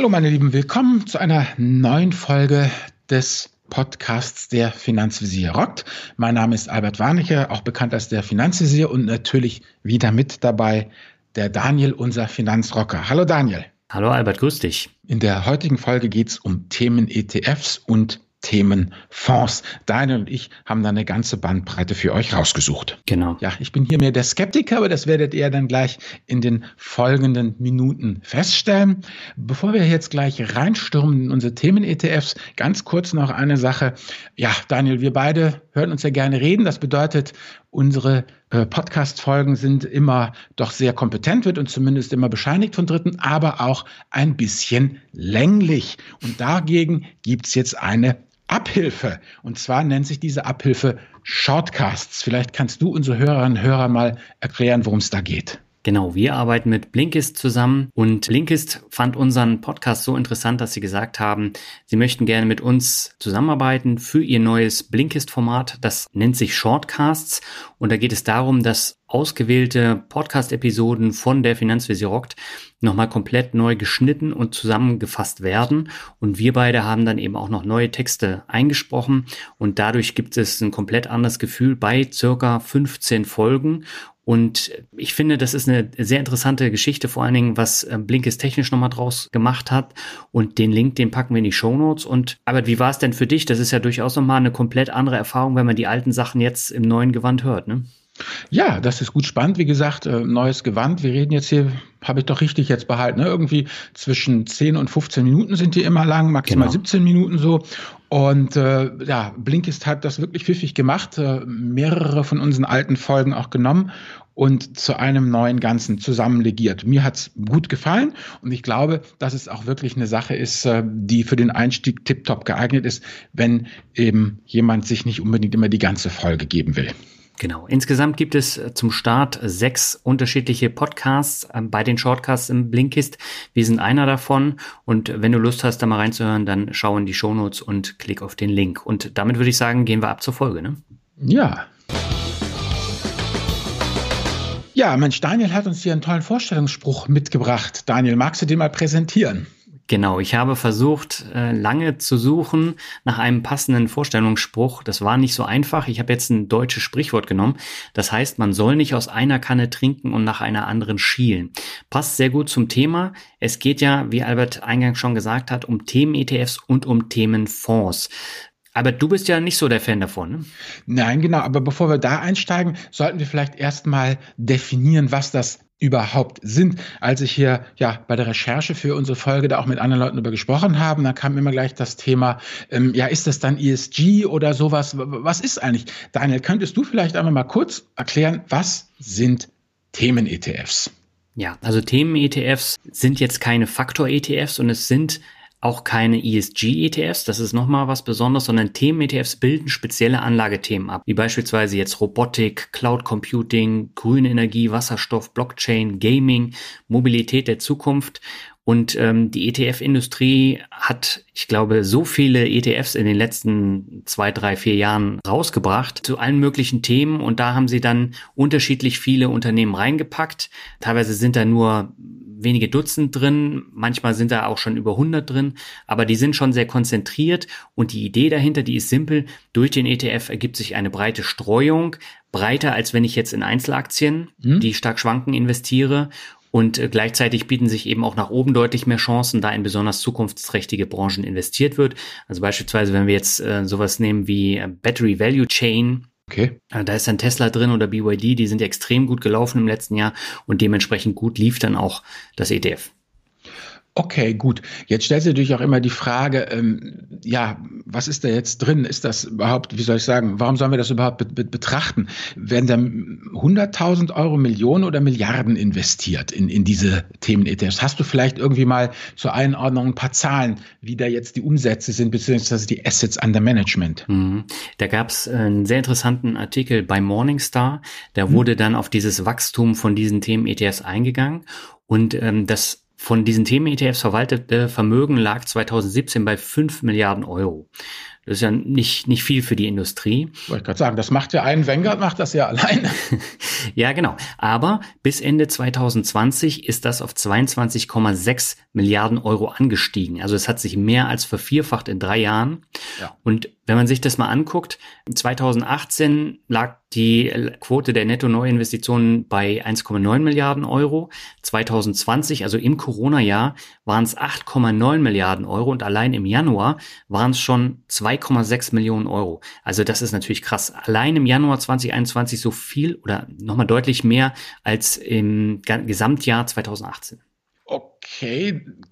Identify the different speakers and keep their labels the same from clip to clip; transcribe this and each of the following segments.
Speaker 1: Hallo meine Lieben, willkommen zu einer neuen Folge des Podcasts Der Finanzvisier rockt. Mein Name ist Albert Warnecke, auch bekannt als der Finanzvisier und natürlich wieder mit dabei der Daniel, unser Finanzrocker. Hallo Daniel.
Speaker 2: Hallo Albert, grüß dich.
Speaker 1: In der heutigen Folge geht es um Themen ETFs und Themen Fonds. Daniel und ich haben da eine ganze Bandbreite für euch rausgesucht.
Speaker 2: Genau.
Speaker 1: Ja, ich bin hier mehr der Skeptiker, aber das werdet ihr dann gleich in den folgenden Minuten feststellen. Bevor wir jetzt gleich reinstürmen in unsere Themen-ETFs, ganz kurz noch eine Sache. Ja, Daniel, wir beide hören uns ja gerne reden. Das bedeutet, unsere äh, Podcast-Folgen sind immer doch sehr kompetent, wird uns zumindest immer bescheinigt von Dritten, aber auch ein bisschen länglich. Und dagegen gibt's jetzt eine Abhilfe. Und zwar nennt sich diese Abhilfe Shortcasts. Vielleicht kannst du unsere Hörerinnen und Hörer mal erklären, worum es da geht.
Speaker 2: Genau, wir arbeiten mit Blinkist zusammen und Blinkist fand unseren Podcast so interessant, dass sie gesagt haben, sie möchten gerne mit uns zusammenarbeiten für ihr neues Blinkist-Format. Das nennt sich Shortcasts und da geht es darum, dass ausgewählte Podcast-Episoden von der Finanzvisier rockt nochmal komplett neu geschnitten und zusammengefasst werden. Und wir beide haben dann eben auch noch neue Texte eingesprochen und dadurch gibt es ein komplett anderes Gefühl bei circa 15 Folgen. Und ich finde, das ist eine sehr interessante Geschichte, vor allen Dingen, was äh, Blinkist technisch nochmal draus gemacht hat. Und den Link, den packen wir in die Show Notes. Und aber wie war es denn für dich? Das ist ja durchaus nochmal eine komplett andere Erfahrung, wenn man die alten Sachen jetzt im neuen Gewand hört, ne?
Speaker 1: Ja, das ist gut spannend. Wie gesagt, äh, neues Gewand. Wir reden jetzt hier, habe ich doch richtig jetzt behalten, ne? irgendwie zwischen 10 und 15 Minuten sind die immer lang, maximal genau. 17 Minuten so. Und äh, ja, Blinkist hat das wirklich pfiffig gemacht, äh, mehrere von unseren alten Folgen auch genommen und zu einem neuen Ganzen zusammenlegiert. Mir hat's gut gefallen und ich glaube, dass es auch wirklich eine Sache ist, äh, die für den Einstieg tiptop geeignet ist, wenn eben jemand sich nicht unbedingt immer die ganze Folge geben will.
Speaker 2: Genau. Insgesamt gibt es äh, zum Start sechs unterschiedliche Podcasts ähm, bei den Shortcasts im Blinkist. Wir sind einer davon. Und wenn du Lust hast, da mal reinzuhören, dann schau in die Shownotes und klick auf den Link. Und damit würde ich sagen, gehen wir ab zur Folge, ne?
Speaker 1: Ja. Ja, Mensch, Daniel hat uns hier einen tollen Vorstellungsspruch mitgebracht. Daniel, magst du den mal präsentieren?
Speaker 2: Genau, ich habe versucht, äh, lange zu suchen nach einem passenden Vorstellungsspruch. Das war nicht so einfach. Ich habe jetzt ein deutsches Sprichwort genommen. Das heißt, man soll nicht aus einer Kanne trinken und nach einer anderen schielen. Passt sehr gut zum Thema. Es geht ja, wie Albert eingangs schon gesagt hat, um Themen-ETFs und um Themenfonds. Aber du bist ja nicht so der Fan davon. Ne?
Speaker 1: Nein, genau. Aber bevor wir da einsteigen, sollten wir vielleicht erstmal definieren, was das überhaupt sind. Als ich hier ja bei der Recherche für unsere Folge da auch mit anderen Leuten über gesprochen habe, da kam immer gleich das Thema, ähm, ja, ist das dann ESG oder sowas? Was ist eigentlich? Daniel, könntest du vielleicht einmal mal kurz erklären, was sind Themen-ETFs?
Speaker 2: Ja, also Themen-ETFs sind jetzt keine Faktor-ETFs und es sind auch keine ESG-ETFs, das ist nochmal was Besonderes, sondern Themen-ETFs bilden spezielle Anlagethemen ab, wie beispielsweise jetzt Robotik, Cloud Computing, grüne Energie, Wasserstoff, Blockchain, Gaming, Mobilität der Zukunft. Und ähm, die ETF-Industrie hat, ich glaube, so viele ETFs in den letzten zwei, drei, vier Jahren rausgebracht zu allen möglichen Themen. Und da haben sie dann unterschiedlich viele Unternehmen reingepackt. Teilweise sind da nur wenige Dutzend drin, manchmal sind da auch schon über 100 drin, aber die sind schon sehr konzentriert und die Idee dahinter, die ist simpel. Durch den ETF ergibt sich eine breite Streuung, breiter als wenn ich jetzt in Einzelaktien, hm. die stark schwanken, investiere und äh, gleichzeitig bieten sich eben auch nach oben deutlich mehr Chancen, da in besonders zukunftsträchtige Branchen investiert wird. Also beispielsweise, wenn wir jetzt äh, sowas nehmen wie äh, Battery Value Chain, Okay. Äh, da ist dann Tesla drin oder BYD, die sind extrem gut gelaufen im letzten Jahr und dementsprechend gut lief dann auch das ETF.
Speaker 1: Okay, gut. Jetzt stellt sich natürlich auch immer die Frage, ähm, ja, was ist da jetzt drin? Ist das überhaupt, wie soll ich sagen, warum sollen wir das überhaupt be be betrachten? Werden da 100.000 Euro, Millionen oder Milliarden investiert in, in diese Themen-ETFs? Hast du vielleicht irgendwie mal zur Einordnung ein paar Zahlen, wie da jetzt die Umsätze sind, beziehungsweise die Assets under Management?
Speaker 2: Mhm. Da gab es einen sehr interessanten Artikel bei Morningstar. Da mhm. wurde dann auf dieses Wachstum von diesen Themen-ETFs eingegangen. Und ähm, das von diesen Themen-ETFs verwaltete Vermögen lag 2017 bei 5 Milliarden Euro. Das ist ja nicht, nicht viel für die Industrie.
Speaker 1: Wollte ich gerade sagen, das macht ja ein Vanguard, macht das ja alleine.
Speaker 2: ja, genau. Aber bis Ende 2020 ist das auf 22,6 Milliarden Euro angestiegen. Also es hat sich mehr als vervierfacht in drei Jahren. Ja. Und wenn man sich das mal anguckt, 2018 lag die Quote der Netto-Neuinvestitionen bei 1,9 Milliarden Euro. 2020, also im Corona-Jahr, waren es 8,9 Milliarden Euro und allein im Januar waren es schon 2,6 Millionen Euro. Also das ist natürlich krass. Allein im Januar 2021 so viel oder nochmal deutlich mehr als im Gesamtjahr 2018.
Speaker 1: Okay,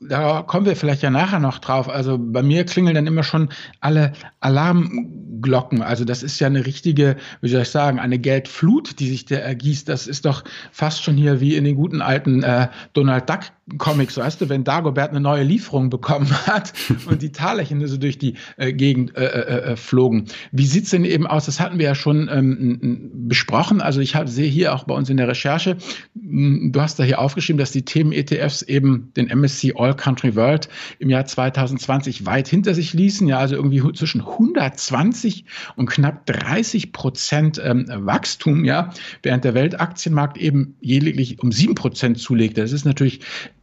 Speaker 1: da kommen wir vielleicht ja nachher noch drauf. Also bei mir klingeln dann immer schon alle Alarmglocken. Also das ist ja eine richtige, wie soll ich sagen, eine Geldflut, die sich da ergießt. Das ist doch fast schon hier wie in den guten alten äh, Donald Duck Comics, weißt du, wenn Dagobert eine neue Lieferung bekommen hat und die Talerchen so durch die äh, Gegend äh, äh, äh flogen. Wie sieht's denn eben aus? Das hatten wir ja schon ähm, besprochen. Also ich sehe hier auch bei uns in der Recherche, du hast da hier aufgeschrieben, dass die Themen-ETFs eben den MSC All Country World im Jahr 2020 weit hinter sich ließen. Ja, also irgendwie zwischen 120 und knapp 30 Prozent ähm, Wachstum, ja, während der Weltaktienmarkt eben lediglich um sieben Prozent zulegte. Das ist natürlich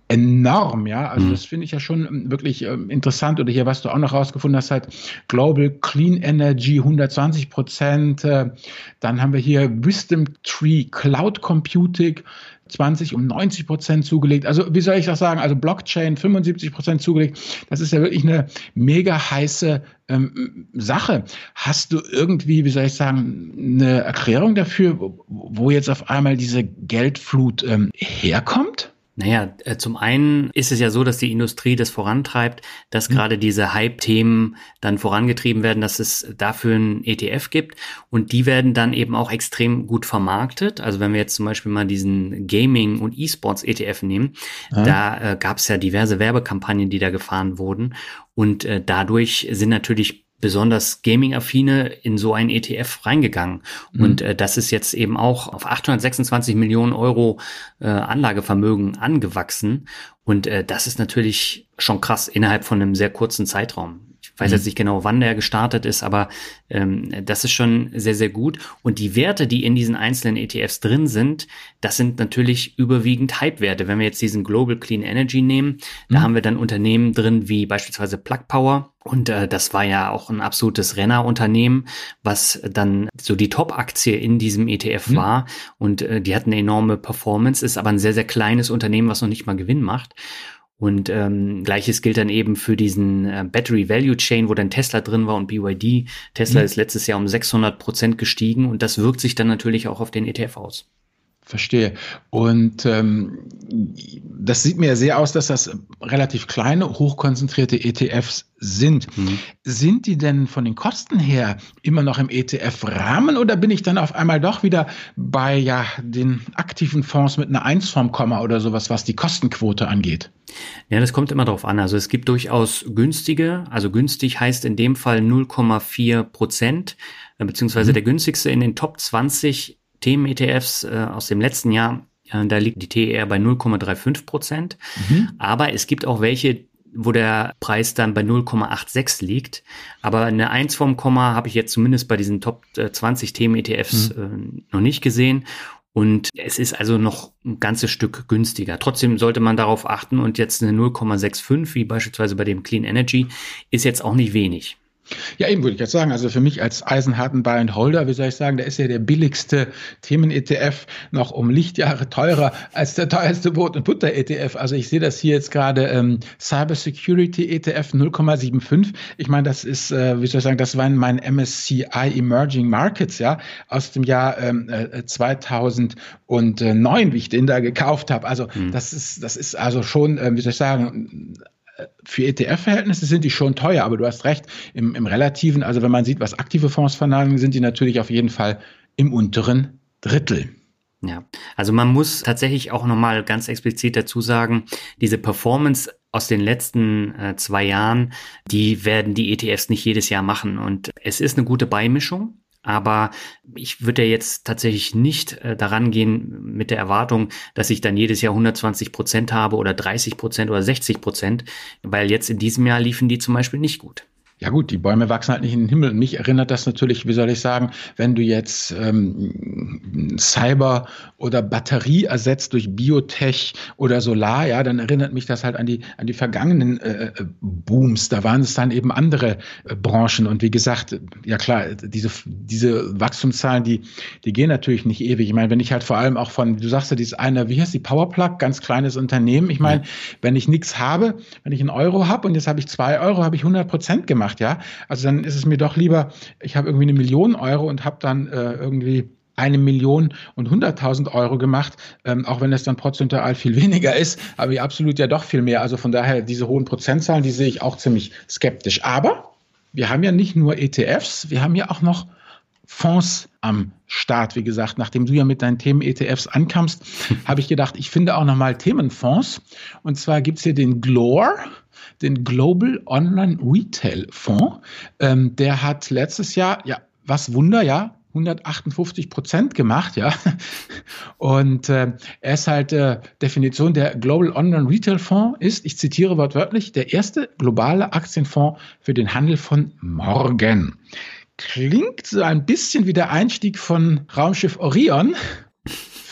Speaker 1: enorm, ja. Also mhm. das finde ich ja schon ähm, wirklich ähm, interessant. Oder hier, was du auch noch rausgefunden hast, halt Global Clean Energy 120 Prozent. Äh, dann haben wir hier Wisdom Tree Cloud Computing 20 um 90 Prozent zugelegt. Also wie soll ich das sagen? Also Blockchain 75 Prozent zugelegt. Das ist ja wirklich eine mega heiße ähm, Sache. Hast du irgendwie, wie soll ich sagen, eine Erklärung dafür, wo jetzt auf einmal diese Geldflut ähm, herkommt?
Speaker 2: Naja, äh, zum einen ist es ja so, dass die Industrie das vorantreibt, dass mhm. gerade diese Hype-Themen dann vorangetrieben werden, dass es dafür ein ETF gibt und die werden dann eben auch extrem gut vermarktet. Also wenn wir jetzt zum Beispiel mal diesen Gaming- und E-Sports-ETF nehmen, mhm. da äh, gab es ja diverse Werbekampagnen, die da gefahren wurden und äh, dadurch sind natürlich besonders Gaming-affine in so ein ETF reingegangen. Mhm. Und äh, das ist jetzt eben auch auf 826 Millionen Euro äh, Anlagevermögen angewachsen. Und äh, das ist natürlich schon krass innerhalb von einem sehr kurzen Zeitraum. Ich weiß mhm. jetzt nicht genau, wann der gestartet ist, aber ähm, das ist schon sehr, sehr gut. Und die Werte, die in diesen einzelnen ETFs drin sind, das sind natürlich überwiegend Hype-Werte. Wenn wir jetzt diesen Global Clean Energy nehmen, mhm. da haben wir dann Unternehmen drin wie beispielsweise Plug Power. Und äh, das war ja auch ein absolutes Rennerunternehmen, was dann so die Top-Aktie in diesem ETF mhm. war. Und äh, die hatten eine enorme Performance, ist aber ein sehr, sehr kleines Unternehmen, was noch nicht mal Gewinn macht. Und ähm, gleiches gilt dann eben für diesen äh, Battery Value Chain, wo dann Tesla drin war und BYD. Tesla mhm. ist letztes Jahr um 600 Prozent gestiegen und das wirkt sich dann natürlich auch auf den ETF aus.
Speaker 1: Verstehe. Und ähm, das sieht mir sehr aus, dass das relativ kleine, hochkonzentrierte ETFs sind. Mhm. Sind die denn von den Kosten her immer noch im ETF-Rahmen oder bin ich dann auf einmal doch wieder bei ja, den aktiven Fonds mit einer 1 vom Komma oder sowas, was die Kostenquote angeht?
Speaker 2: Ja, das kommt immer darauf an. Also es gibt durchaus günstige, also günstig heißt in dem Fall 0,4 Prozent, äh, beziehungsweise mhm. der günstigste in den Top 20 Themen-ETFs äh, aus dem letzten Jahr, äh, da liegt die TER bei 0,35 Prozent. Mhm. Aber es gibt auch welche, wo der Preis dann bei 0,86 liegt. Aber eine 1 vom Komma habe ich jetzt zumindest bei diesen Top 20 Themen-ETFs mhm. äh, noch nicht gesehen. Und es ist also noch ein ganzes Stück günstiger. Trotzdem sollte man darauf achten und jetzt eine 0,65, wie beispielsweise bei dem Clean Energy, ist jetzt auch nicht wenig.
Speaker 1: Ja, eben würde ich jetzt sagen, also für mich als eisenharten Buy and Holder, wie soll ich sagen, der ist ja der billigste Themen-ETF noch um Lichtjahre teurer als der teuerste Brot- und Butter-ETF. Also ich sehe das hier jetzt gerade ähm, Cyber Security ETF 0,75. Ich meine, das ist, äh, wie soll ich sagen, das waren mein MSCI Emerging Markets, ja, aus dem Jahr ähm, äh, 2009, wie ich den da gekauft habe. Also hm. das ist, das ist also schon, äh, wie soll ich sagen, für ETF-Verhältnisse sind die schon teuer, aber du hast recht, im, im Relativen, also wenn man sieht, was aktive Fonds vernagen, sind die natürlich auf jeden Fall im unteren Drittel.
Speaker 2: Ja, also man muss tatsächlich auch nochmal ganz explizit dazu sagen, diese Performance aus den letzten äh, zwei Jahren, die werden die ETFs nicht jedes Jahr machen. Und es ist eine gute Beimischung. Aber ich würde jetzt tatsächlich nicht äh, daran gehen mit der Erwartung, dass ich dann jedes Jahr 120 Prozent habe oder 30 Prozent oder 60 Prozent, weil jetzt in diesem Jahr liefen die zum Beispiel nicht gut.
Speaker 1: Ja gut, die Bäume wachsen halt nicht in den Himmel. Mich erinnert das natürlich, wie soll ich sagen, wenn du jetzt ähm, Cyber oder Batterie ersetzt durch Biotech oder Solar, ja, dann erinnert mich das halt an die an die vergangenen äh, äh Booms. Da waren es dann eben andere äh, Branchen. Und wie gesagt, ja klar, diese diese Wachstumszahlen, die die gehen natürlich nicht ewig. Ich meine, wenn ich halt vor allem auch von, du sagst ja, dieses eine, wie heißt die Powerplug, ganz kleines Unternehmen. Ich meine, wenn ich nichts habe, wenn ich einen Euro habe und jetzt habe ich zwei Euro, habe ich 100 Prozent gemacht gemacht, ja. Also dann ist es mir doch lieber, ich habe irgendwie eine Million Euro und habe dann äh, irgendwie eine Million und hunderttausend Euro gemacht, ähm, auch wenn es dann prozentual viel weniger ist, aber absolut ja doch viel mehr. Also von daher diese hohen Prozentzahlen, die sehe ich auch ziemlich skeptisch. Aber wir haben ja nicht nur ETFs, wir haben ja auch noch Fonds am Start. Wie gesagt, nachdem du ja mit deinen Themen ETFs ankamst, habe ich gedacht, ich finde auch nochmal Themenfonds. Und zwar gibt es hier den Glore den Global Online Retail Fonds. Ähm, der hat letztes Jahr, ja, was Wunder, ja, 158 Prozent gemacht, ja. Und äh, er ist halt äh, Definition der Global Online Retail Fonds ist, ich zitiere wortwörtlich, der erste globale Aktienfonds für den Handel von morgen. Klingt so ein bisschen wie der Einstieg von Raumschiff Orion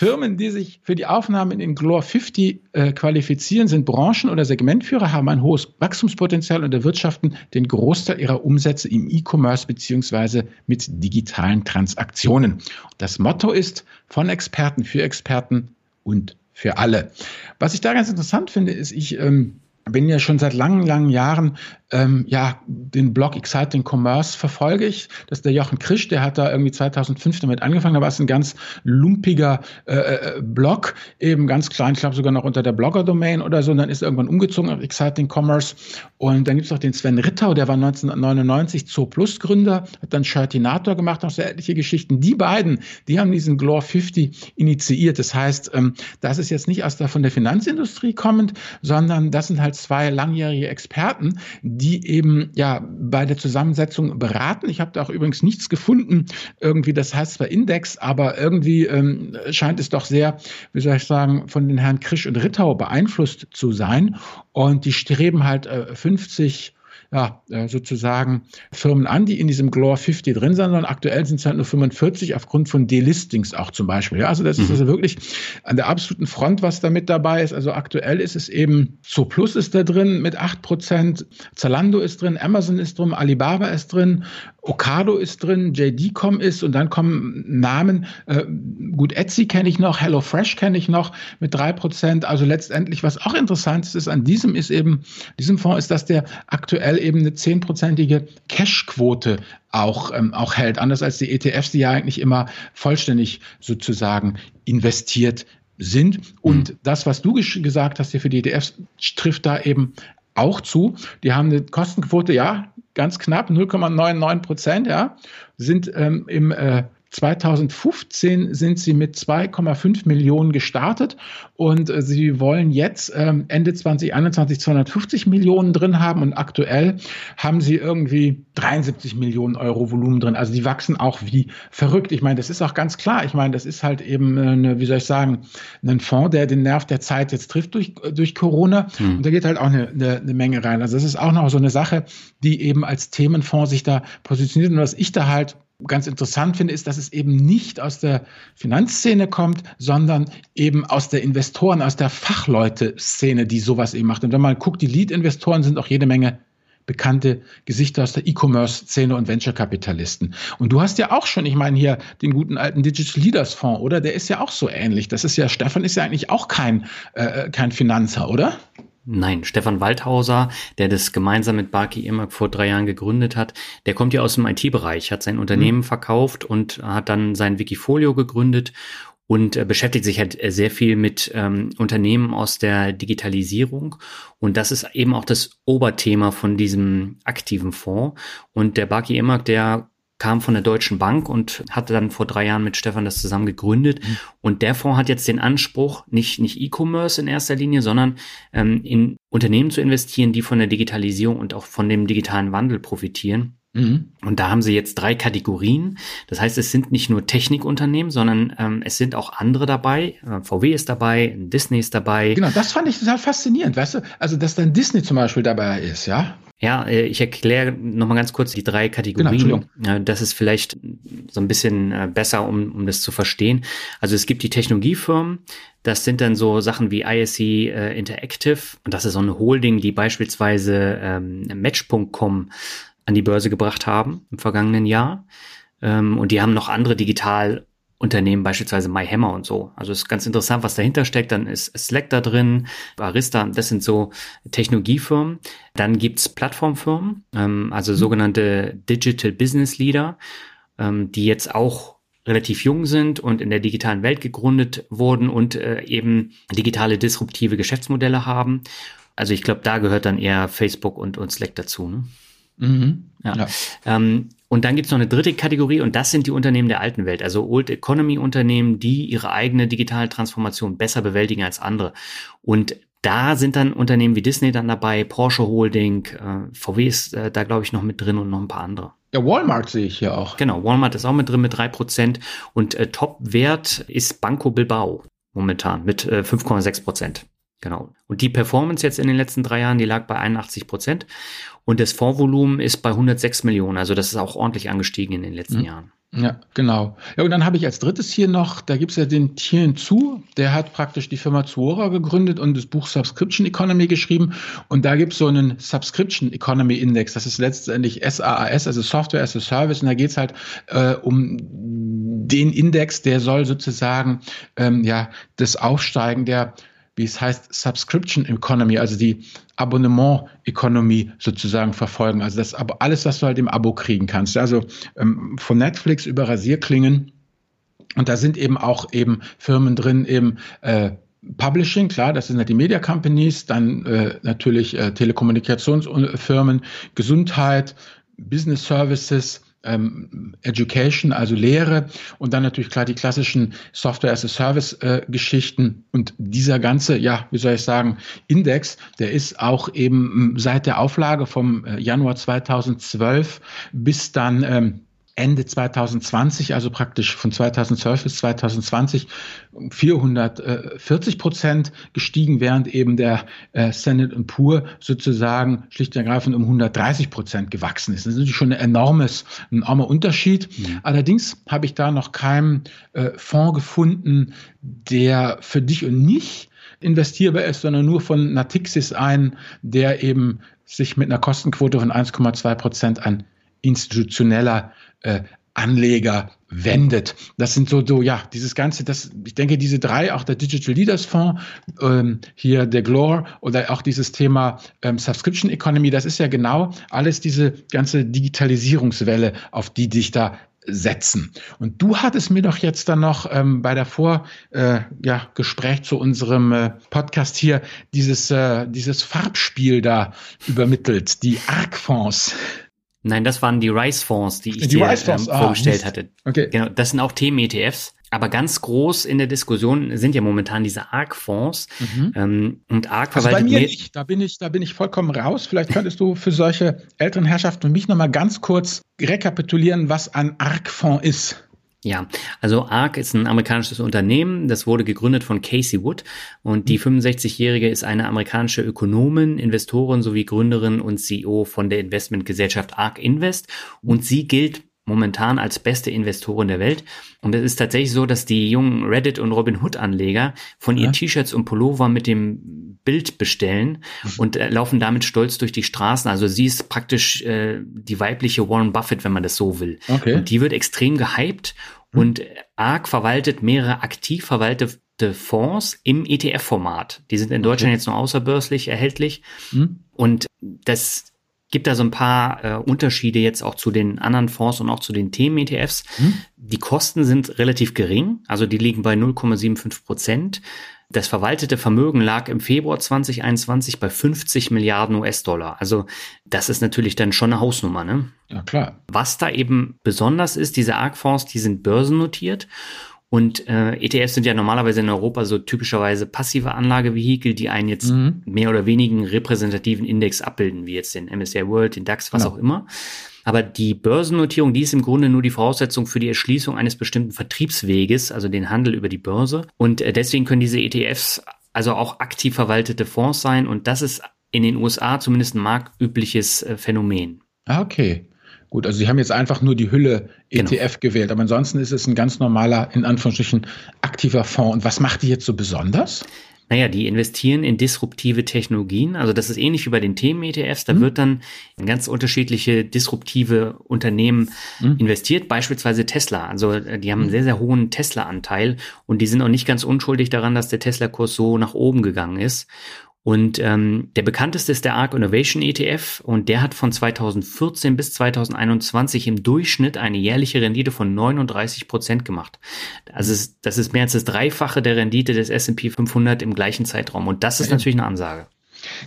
Speaker 1: Firmen, die sich für die Aufnahme in den Glore 50 äh, qualifizieren, sind Branchen- oder Segmentführer, haben ein hohes Wachstumspotenzial und erwirtschaften den Großteil ihrer Umsätze im E-Commerce beziehungsweise mit digitalen Transaktionen. Das Motto ist von Experten für Experten und für alle. Was ich da ganz interessant finde, ist, ich ähm, bin ja schon seit langen, langen Jahren ähm, ja, den Blog Exciting Commerce verfolge ich. Das ist der Jochen Krisch, der hat da irgendwie 2005 damit angefangen. Da war es ein ganz lumpiger äh, äh, Blog, eben ganz klein, ich glaube sogar noch unter der Blogger-Domain oder so. Und dann ist er irgendwann umgezogen auf Exciting Commerce. Und dann gibt es noch den Sven Rittau, der war 1999 Zoo Plus Gründer, hat dann Shirtinator gemacht, noch sehr etliche Geschichten. Die beiden, die haben diesen Glore 50 initiiert. Das heißt, ähm, das ist jetzt nicht aus der von der Finanzindustrie kommend, sondern das sind halt zwei langjährige Experten, die die eben ja bei der Zusammensetzung beraten. Ich habe da auch übrigens nichts gefunden, irgendwie, das heißt zwar Index, aber irgendwie ähm, scheint es doch sehr, wie soll ich sagen, von den Herrn Krisch und Rittau beeinflusst zu sein. Und die streben halt äh, 50 ja, äh, sozusagen Firmen an, die in diesem Glore 50 drin sind, sondern aktuell sind es halt nur 45 aufgrund von Delistings auch zum Beispiel. Ja, also das mhm. ist also wirklich an der absoluten Front, was da mit dabei ist. Also aktuell ist es eben So Plus ist da drin mit 8%, Zalando ist drin, Amazon ist drin, Alibaba ist drin, Okado ist drin, JD.com ist und dann kommen Namen, äh, gut, Etsy kenne ich noch, HelloFresh kenne ich noch mit drei Prozent. Also letztendlich, was auch interessant ist, an diesem ist eben, diesem Fonds ist, dass der aktuell eben eine zehnprozentige Cash-Quote auch, ähm, auch hält. Anders als die ETFs, die ja eigentlich immer vollständig sozusagen investiert sind. Und mhm. das, was du gesagt hast hier für die ETFs, trifft da eben auch zu. Die haben eine Kostenquote, ja, ganz knapp, 0,99 Prozent, ja, sind ähm, im äh, 2015 sind sie mit 2,5 Millionen gestartet und äh, sie wollen jetzt ähm, Ende 2021 250 Millionen drin haben und aktuell haben sie irgendwie 73 Millionen Euro Volumen drin. Also die wachsen auch wie verrückt. Ich meine, das ist auch ganz klar. Ich meine, das ist halt eben eine, wie soll ich sagen, ein Fonds, der den Nerv der Zeit jetzt trifft durch, durch Corona. Hm. Und da geht halt auch eine, eine, eine Menge rein. Also das ist auch noch so eine Sache, die eben als Themenfonds sich da positioniert. Und was ich da halt ganz interessant finde, ist, dass es eben nicht aus der Finanzszene kommt, sondern eben aus der Investoren, aus der Fachleute-Szene, die sowas eben macht. Und wenn man guckt, die Lead-Investoren sind auch jede Menge bekannte Gesichter aus der E-Commerce-Szene und Venture-Kapitalisten. Und du hast ja auch schon, ich meine hier den guten alten Digital Leaders Fonds, oder? Der ist ja auch so ähnlich. Das ist ja, Stefan ist ja eigentlich auch kein, äh, kein Finanzer, oder?
Speaker 2: Nein, Stefan Waldhauser, der das gemeinsam mit Barki Irmak vor drei Jahren gegründet hat, der kommt ja aus dem IT-Bereich, hat sein Unternehmen mhm. verkauft und hat dann sein Wikifolio gegründet und äh, beschäftigt sich halt sehr viel mit ähm, Unternehmen aus der Digitalisierung. Und das ist eben auch das Oberthema von diesem aktiven Fonds. Und der Baki Irmak, der kam von der Deutschen Bank und hatte dann vor drei Jahren mit Stefan das zusammen gegründet. Mhm. Und der Fonds hat jetzt den Anspruch, nicht, nicht E-Commerce in erster Linie, sondern ähm, in Unternehmen zu investieren, die von der Digitalisierung und auch von dem digitalen Wandel profitieren. Mhm. Und da haben sie jetzt drei Kategorien. Das heißt, es sind nicht nur Technikunternehmen, sondern ähm, es sind auch andere dabei. Äh, VW ist dabei, Disney ist dabei.
Speaker 1: Genau, das fand ich total faszinierend, weißt du? Also, dass dann Disney zum Beispiel dabei ist, ja?
Speaker 2: Ja, äh, ich erkläre nochmal ganz kurz die drei Kategorien. Genau, das ist vielleicht so ein bisschen äh, besser, um, um das zu verstehen. Also es gibt die Technologiefirmen, das sind dann so Sachen wie ISC äh, Interactive und das ist so eine Holding, die beispielsweise ähm, Match.com an die Börse gebracht haben im vergangenen Jahr. Ähm, und die haben noch andere Digitalunternehmen, beispielsweise MyHammer und so. Also es ist ganz interessant, was dahinter steckt. Dann ist Slack da drin, Arista, das sind so Technologiefirmen. Dann gibt's Plattformfirmen, ähm, also mhm. sogenannte Digital Business Leader, ähm, die jetzt auch relativ jung sind und in der digitalen Welt gegründet wurden und äh, eben digitale disruptive Geschäftsmodelle haben. Also ich glaube, da gehört dann eher Facebook und, und Slack dazu. Ne? Mhm. Ja. ja. Ähm, und dann gibt es noch eine dritte Kategorie und das sind die Unternehmen der alten Welt, also Old Economy Unternehmen, die ihre eigene digitale Transformation besser bewältigen als andere. Und da sind dann Unternehmen wie Disney dann dabei, Porsche Holding, äh, VW ist äh, da glaube ich noch mit drin und noch ein paar andere.
Speaker 1: Ja, Walmart sehe ich hier auch.
Speaker 2: Genau, Walmart ist auch mit drin mit drei Prozent und äh, Top-Wert ist Banco Bilbao momentan mit äh, 5,6%. Genau. Und die Performance jetzt in den letzten drei Jahren, die lag bei 81 Prozent. Und das Fondsvolumen ist bei 106 Millionen. Also das ist auch ordentlich angestiegen in den letzten mhm. Jahren.
Speaker 1: Ja, genau. Ja, und dann habe ich als drittes hier noch, da gibt es ja den Tien Zu, der hat praktisch die Firma Zuora gegründet und das Buch Subscription Economy geschrieben. Und da gibt es so einen Subscription Economy Index. Das ist letztendlich SaaS, also Software as a Service. Und da geht es halt äh, um den Index, der soll sozusagen ähm, ja das Aufsteigen der wie es heißt, Subscription Economy, also die Abonnement-Economy sozusagen verfolgen. Also das aber alles, was du halt im Abo kriegen kannst. Also ähm, von Netflix über Rasierklingen. Und da sind eben auch eben Firmen drin, eben äh, Publishing, klar, das sind ja die Media Companies, dann äh, natürlich äh, Telekommunikationsfirmen, Gesundheit, Business Services, ähm, Education, also Lehre und dann natürlich klar die klassischen Software as a Service äh, Geschichten. Und dieser ganze, ja, wie soll ich sagen, Index, der ist auch eben seit der Auflage vom äh, Januar 2012 bis dann ähm, Ende 2020, also praktisch von 2012 bis 2020, 440 Prozent gestiegen, während eben der äh, Standard Poor sozusagen schlicht und ergreifend um 130 Prozent gewachsen ist. Das ist natürlich schon ein enormes, ein enormer Unterschied. Mhm. Allerdings habe ich da noch keinen äh, Fonds gefunden, der für dich und mich investierbar ist, sondern nur von Natixis ein, der eben sich mit einer Kostenquote von 1,2 Prozent an institutioneller äh, Anleger wendet. Das sind so, so, ja, dieses Ganze, das, ich denke, diese drei, auch der Digital Leaders Fonds, ähm, hier der Glore oder auch dieses Thema ähm, Subscription Economy, das ist ja genau alles diese ganze Digitalisierungswelle, auf die dich da setzen. Und du hattest mir doch jetzt dann noch ähm, bei der Vor äh, ja, Gespräch zu unserem äh, Podcast hier dieses, äh, dieses Farbspiel da übermittelt, die ARC-Fonds.
Speaker 2: Nein, das waren die Rice-Fonds, die ich die dir ähm, ah, vorgestellt ah, hatte. Okay. Genau, das sind auch Themen-ETFs. Aber ganz groß in der Diskussion sind ja momentan diese ARC-Fonds. Mhm. Ähm, und ARC
Speaker 1: also verwaltet bei mir nicht. Da bin ich, da bin ich vollkommen raus. Vielleicht könntest du für solche älteren Herrschaften und mich nochmal ganz kurz rekapitulieren, was ein ARC-Fonds ist.
Speaker 2: Ja, also ARC ist ein amerikanisches Unternehmen, das wurde gegründet von Casey Wood. Und die 65-Jährige ist eine amerikanische Ökonomin, Investorin sowie Gründerin und CEO von der Investmentgesellschaft ARC Invest. Und sie gilt momentan als beste Investorin der Welt. Und es ist tatsächlich so, dass die jungen Reddit- und Robinhood-Anleger von ja. ihren T-Shirts und Pullover mit dem Bild bestellen mhm. und äh, laufen damit stolz durch die Straßen. Also sie ist praktisch äh, die weibliche Warren Buffett, wenn man das so will. Okay. Und die wird extrem gehypt mhm. und ARK verwaltet mehrere aktiv verwaltete Fonds im ETF-Format. Die sind in Deutschland okay. jetzt nur außerbörslich erhältlich. Mhm. Und das gibt da so ein paar äh, Unterschiede jetzt auch zu den anderen Fonds und auch zu den Themen-ETFs. Hm. Die Kosten sind relativ gering, also die liegen bei 0,75 Prozent. Das verwaltete Vermögen lag im Februar 2021 bei 50 Milliarden US-Dollar. Also das ist natürlich dann schon eine Hausnummer, ne?
Speaker 1: Ja, klar.
Speaker 2: Was da eben besonders ist, diese ARC-Fonds, die sind börsennotiert Und äh, ETFs sind ja normalerweise in Europa so typischerweise passive Anlagevehikel, die einen jetzt mhm. mehr oder weniger repräsentativen Index abbilden, wie jetzt den MSCI World, den DAX, was genau. auch immer. Aber die Börsennotierung, die ist im Grunde nur die Voraussetzung für die Erschließung eines bestimmten Vertriebsweges, also den Handel über die Börse. Und äh, deswegen können diese ETFs also auch aktiv verwaltete Fonds sein. Und das ist in den USA zumindest ein marktübliches äh, Phänomen.
Speaker 1: Ah, okay. Gut, also Sie haben jetzt einfach nur die Hülle ETF genau. E gewählt, aber ansonsten ist es ein ganz normaler, in Anführungsstrichen, aktiver Fonds. Und was macht die jetzt so besonders?
Speaker 2: Naja, die investieren in disruptive Technologien. Also das ist ähnlich wie bei den Themen-ETFs. Da mhm. wird dann in ganz unterschiedliche disruptive Unternehmen mhm. investiert, beispielsweise Tesla. Also äh, die haben einen mhm. sehr, sehr hohen Tesla-Anteil und die sind auch nicht ganz unschuldig daran, dass der Tesla-Kurs so nach oben gegangen ist. Und ähm, der bekannteste ist der ARC Innovation ETF und der hat von 2014 bis 2021 im Durchschnitt eine jährliche Rendite von 39 Prozent gemacht. Also das ist mehr als das Dreifache der Rendite des S&P 500 im gleichen Zeitraum und das ist natürlich eine Ansage.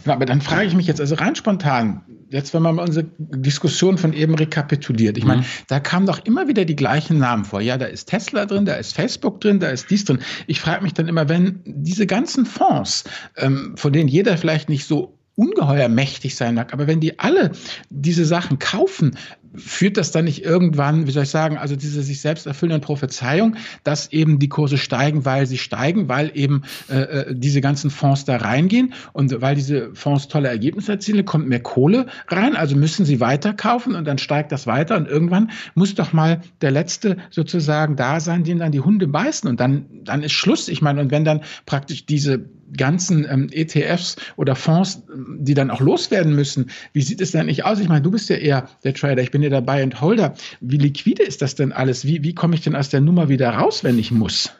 Speaker 1: Genau, aber dann frage ich mich jetzt, also rein spontan, jetzt wenn man mal unsere Diskussion von eben rekapituliert, ich meine, mhm. da kamen doch immer wieder die gleichen Namen vor. Ja, da ist Tesla drin, da ist Facebook drin, da ist dies drin. Ich frage mich dann immer, wenn diese ganzen Fonds, ähm, von denen jeder vielleicht nicht so ungeheuer mächtig sein mag, aber wenn die alle diese Sachen kaufen, führt das dann nicht irgendwann, wie soll ich sagen, also diese sich selbst erfüllenden Prophezeiung, dass eben die Kurse steigen, weil sie steigen, weil eben äh, äh, diese ganzen Fonds da reingehen und weil diese Fonds tolle Ergebnisse erzielen, kommt mehr Kohle rein, also müssen sie weiterkaufen und dann steigt das weiter und irgendwann muss doch mal der letzte sozusagen da sein, den dann die Hunde beißen und dann dann ist Schluss. Ich meine, und wenn dann praktisch diese ganzen ähm, ETFs oder Fonds, die dann auch loswerden müssen. Wie sieht es denn nicht aus? Ich meine, du bist ja eher der Trader, ich bin ja der Buy and Holder. Wie liquide ist das denn alles? Wie, wie komme ich denn aus der Nummer wieder raus, wenn ich muss?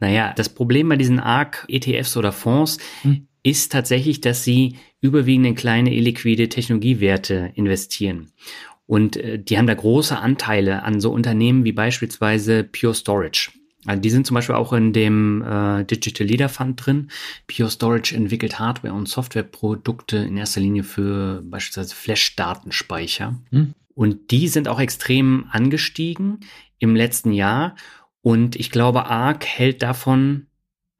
Speaker 2: Naja, das Problem bei diesen ARC-ETFs oder Fonds hm. ist tatsächlich, dass sie überwiegend in kleine illiquide Technologiewerte investieren. Und äh, die haben da große Anteile an so Unternehmen wie beispielsweise Pure Storage. Also die sind zum Beispiel auch in dem äh, Digital Leader Fund drin. Pure Storage entwickelt Hardware- und Softwareprodukte in erster Linie für beispielsweise Flash-Datenspeicher. Hm. Und die sind auch extrem angestiegen im letzten Jahr. Und ich glaube, ARK hält davon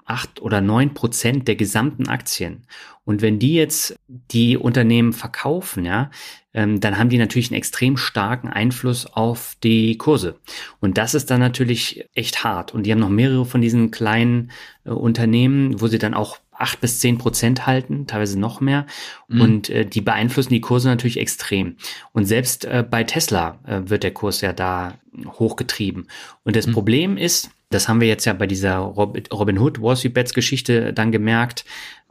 Speaker 2: acht oder neun Prozent der gesamten Aktien. Und wenn die jetzt die Unternehmen verkaufen, ja, ähm, dann haben die natürlich einen extrem starken Einfluss auf die Kurse. Und das ist dann natürlich echt hart. Und die haben noch mehrere von diesen kleinen äh, Unternehmen, wo sie dann auch acht bis zehn Prozent halten, teilweise noch mehr. Mhm. Und äh, die beeinflussen die Kurse natürlich extrem. Und selbst äh, bei Tesla äh, wird der Kurs ja da hochgetrieben. Und das mhm. Problem ist, das haben wir jetzt ja bei dieser Robin Hood Wall Street Bets Geschichte dann gemerkt,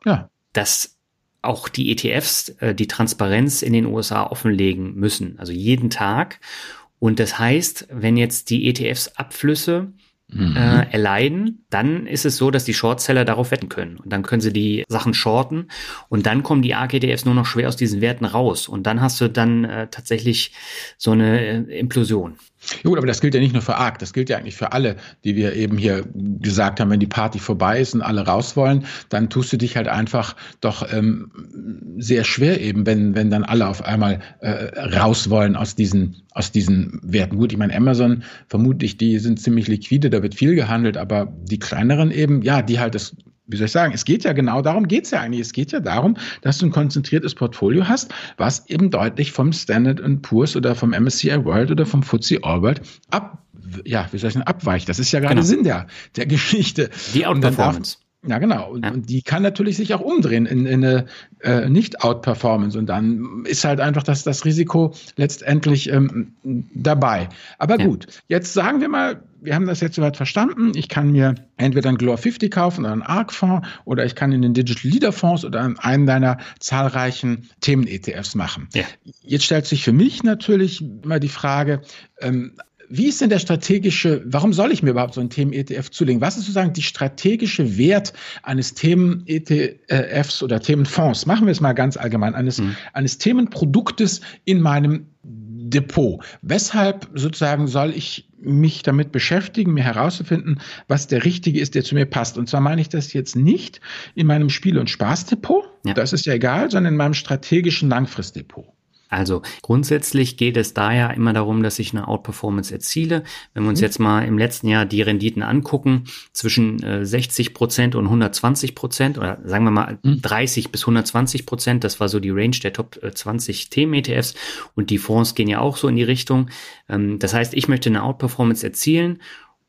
Speaker 2: ja. dass auch die ETFs äh, die Transparenz in den USA offenlegen müssen, also jeden Tag. Und das heißt, wenn jetzt die ETFs Abflüsse mhm. äh, erleiden, dann ist es so, dass die Shortseller darauf wetten können. Und dann können sie die Sachen shorten und dann kommen die ARK-ETFs nur noch schwer aus diesen Werten raus. Und dann hast du dann äh, tatsächlich so eine äh, Implosion.
Speaker 1: Ja gut, aber das gilt ja nicht nur für ARK, das gilt ja eigentlich für alle, die wir eben hier gesagt haben, wenn die Party vorbei ist und alle raus wollen, dann tust du dich halt einfach doch ähm, sehr schwer eben, wenn, wenn dann alle auf einmal äh, raus wollen aus diesen, aus diesen Werten. Gut, ich meine, Amazon, vermutlich, die sind ziemlich liquide, da wird viel gehandelt, aber die kleineren eben, ja, die halt das wie soll ich sagen, es geht ja genau darum, geht es ja eigentlich. Es geht ja darum, dass du ein konzentriertes Portfolio hast, was eben deutlich vom Standard Poor's oder vom MSCI World oder vom FTSE All World ab, ja, wie soll ich sagen, abweicht. Das ist ja gerade genau. Sinn der, der Geschichte.
Speaker 2: Die Outperformance.
Speaker 1: Ja, genau. Und, ja. und, die kann natürlich sich auch umdrehen in, in eine äh, Nicht-Out-Performance. Und dann ist halt einfach das, das Risiko letztendlich ähm, dabei. Aber ja. gut, jetzt sagen wir mal, wir haben das jetzt soweit verstanden. Ich kann mir entweder einen Global 50 kaufen oder einen ARC-Fonds oder ich kann in den Digital Leader Fonds oder in einen deiner zahlreichen Themen-ETFs machen. Ja. Jetzt stellt sich für mich natürlich mal die Frage, ähm, wie ist denn der strategische, warum soll ich mir überhaupt so ein Themen-ETF zulegen? Was ist sozusagen die strategische Wert eines Themen-ETFs oder Themenfonds? Machen wir es mal ganz allgemein, eines, mhm. eines Themenproduktes in meinem Depot. Weshalb sozusagen soll ich mich damit beschäftigen, mir herauszufinden, was der richtige ist, der zu mir passt. Und zwar meine ich das jetzt nicht in meinem Spiel- und Spaßdepot, ja. das ist ja egal, sondern in meinem strategischen Langfristdepot.
Speaker 2: Also grundsätzlich geht es da ja immer darum, dass ich eine Outperformance erziele. Wenn wir uns mhm. jetzt mal im letzten Jahr die Renditen angucken, zwischen äh, 60 Prozent und 120 Prozent oder sagen wir mal mhm. 30 bis 120 Prozent, das war so die Range der Top 20 Themen-ETFs und die Fonds gehen ja auch so in die Richtung. Ähm, das heißt, ich möchte eine Outperformance erzielen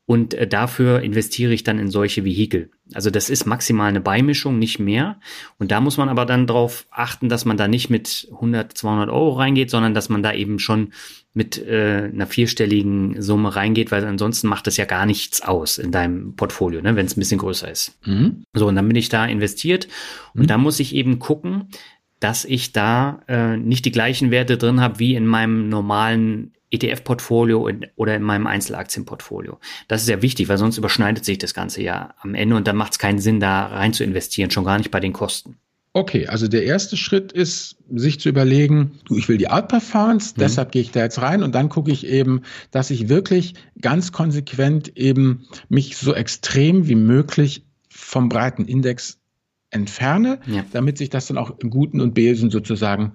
Speaker 2: und äh, dafür investiere ich dann in solche Vehikel. Also das ist maximal eine Beimischung, nicht mehr. Und da muss man aber dann darauf achten, dass man da nicht mit 100, 200 Euro reingeht, sondern dass man da eben schon mit äh, einer vierstelligen Summe reingeht, weil ansonsten macht das ja gar nichts aus in deinem Portfolio, ne, wenn es ein bisschen größer ist. Mhm. So, und dann bin ich da investiert und mhm. da muss ich eben gucken, dass ich da äh, nicht die gleichen Werte drin habe wie in meinem normalen ETF-Portfolio oder in meinem Einzelaktienportfolio. Das ist sehr wichtig, weil sonst überschneidet sich das Ganze ja am Ende und dann macht es keinen Sinn, da rein zu investieren, schon gar nicht bei den Kosten.
Speaker 1: Okay, also der erste Schritt ist, sich zu überlegen, du, ich will die Outperformance, mhm. deshalb gehe ich da jetzt rein und dann gucke ich eben, dass ich wirklich ganz konsequent eben mich so extrem wie möglich vom breiten Index entferne, ja. damit sich das dann auch im Guten und Bösen sozusagen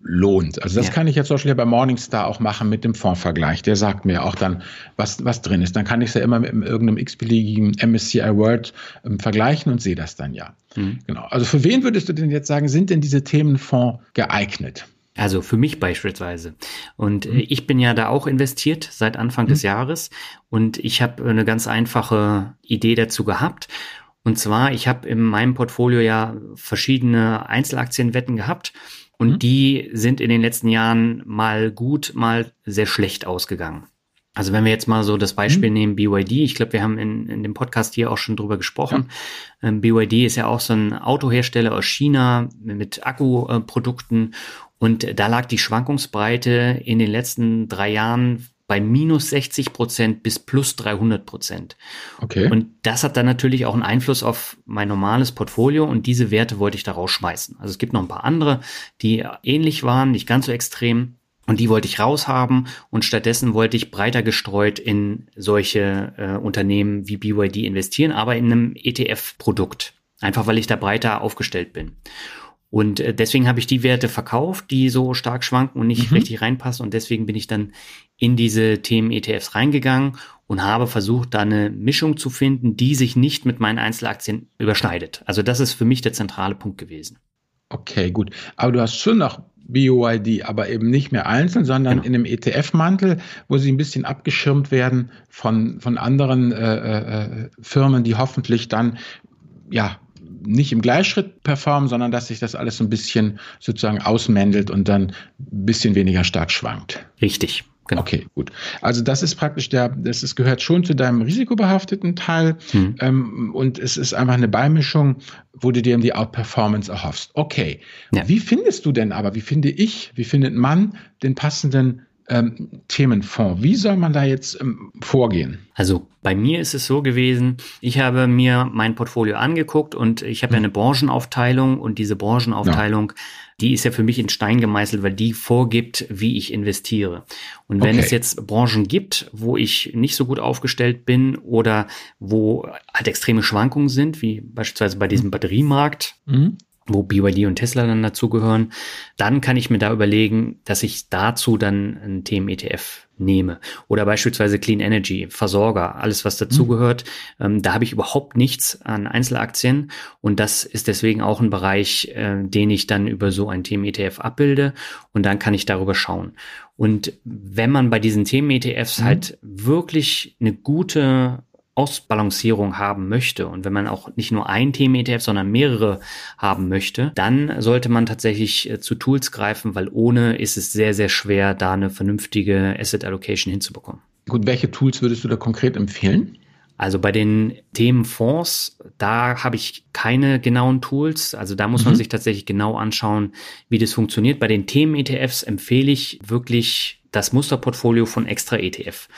Speaker 1: lohnt. Also das ja. kann ich jetzt zum Beispiel bei Morningstar auch machen mit dem Fondsvergleich. Der sagt mir auch dann, was, was drin ist. Dann kann ich es ja immer mit irgendeinem x-beliebigen MSCI World ähm, vergleichen und sehe das dann ja. Mhm. Genau. Also für wen würdest du denn jetzt sagen, sind denn diese Themenfonds geeignet?
Speaker 2: Also für mich beispielsweise. Und mhm. ich bin ja da auch investiert seit Anfang mhm. des Jahres und ich habe eine ganz einfache Idee dazu gehabt. Und zwar, ich habe in meinem Portfolio ja verschiedene Einzelaktienwetten gehabt und mhm. die sind in den letzten Jahren mal gut, mal sehr schlecht ausgegangen. Also wenn wir jetzt mal so das Beispiel mhm. nehmen, BYD, ich glaube, wir haben in, in dem Podcast hier auch schon drüber gesprochen. Ja. Ähm, BYD ist ja auch so ein Autohersteller aus China mit Akkuprodukten und da lag die Schwankungsbreite in den letzten drei Jahren bei minus 60 Prozent bis plus 300 Prozent. Okay. Und das hat dann natürlich auch einen Einfluss auf mein normales Portfolio und diese Werte wollte ich da rausschmeißen. Also es gibt noch ein paar andere, die ähnlich waren, nicht ganz so extrem. Und die wollte ich raushaben und stattdessen wollte ich breiter gestreut in solche äh, Unternehmen wie BYD investieren, aber in einem ETF-Produkt. Einfach weil ich da breiter aufgestellt bin. Und äh, deswegen habe ich die Werte verkauft, die so stark schwanken und nicht mhm. richtig reinpassen. Und deswegen bin ich dann in diese Themen-ETFs reingegangen und habe versucht, da eine Mischung zu finden, die sich nicht mit meinen Einzelaktien überschneidet. Also das ist für mich der zentrale Punkt gewesen.
Speaker 1: Okay, gut. Aber du hast schon noch BOID, aber eben nicht mehr einzeln, sondern genau. in einem ETF-Mantel, wo sie ein bisschen abgeschirmt werden von, von anderen äh, äh, Firmen, die hoffentlich dann ja nicht im Gleichschritt performen, sondern dass sich das alles so ein bisschen sozusagen ausmändelt und dann ein bisschen weniger stark schwankt.
Speaker 2: Richtig.
Speaker 1: Genau. Okay, gut. Also das ist praktisch der, das ist, gehört schon zu deinem risikobehafteten Teil hm. ähm, und es ist einfach eine Beimischung, wo du dir die Outperformance erhoffst. Okay. Ja. Wie findest du denn aber, wie finde ich, wie findet man den passenden ähm, Themenfonds. Wie soll man da jetzt ähm, vorgehen?
Speaker 2: Also bei mir ist es so gewesen, ich habe mir mein Portfolio angeguckt und ich habe ja eine Branchenaufteilung und diese Branchenaufteilung, ja. die ist ja für mich in Stein gemeißelt, weil die vorgibt, wie ich investiere. Und wenn okay. es jetzt Branchen gibt, wo ich nicht so gut aufgestellt bin oder wo halt extreme Schwankungen sind, wie beispielsweise bei diesem Batteriemarkt, mhm wo BYD und Tesla dann dazugehören, dann kann ich mir da überlegen, dass ich dazu dann ein Themen-ETF nehme. Oder beispielsweise Clean Energy, Versorger, alles was dazugehört. Mhm. Ähm, da habe ich überhaupt nichts an Einzelaktien und das ist deswegen auch ein Bereich, äh, den ich dann über so ein Themen-ETF abbilde und dann kann ich darüber schauen. Und wenn man bei diesen Themen-ETFs mhm. halt wirklich eine gute Ausbalancierung haben möchte und wenn man auch nicht nur ein Themen-ETF, sondern mehrere haben möchte, dann sollte man tatsächlich äh, zu Tools greifen, weil ohne ist es sehr, sehr schwer, da eine vernünftige Asset Allocation hinzubekommen.
Speaker 1: Gut, welche Tools würdest du da konkret empfehlen?
Speaker 2: Also bei den Themenfonds, da habe ich keine genauen Tools. Also da muss mhm. man sich tatsächlich genau anschauen, wie das funktioniert. Bei den Themen-ETFs empfehle ich wirklich das Musterportfolio von Extra ETF.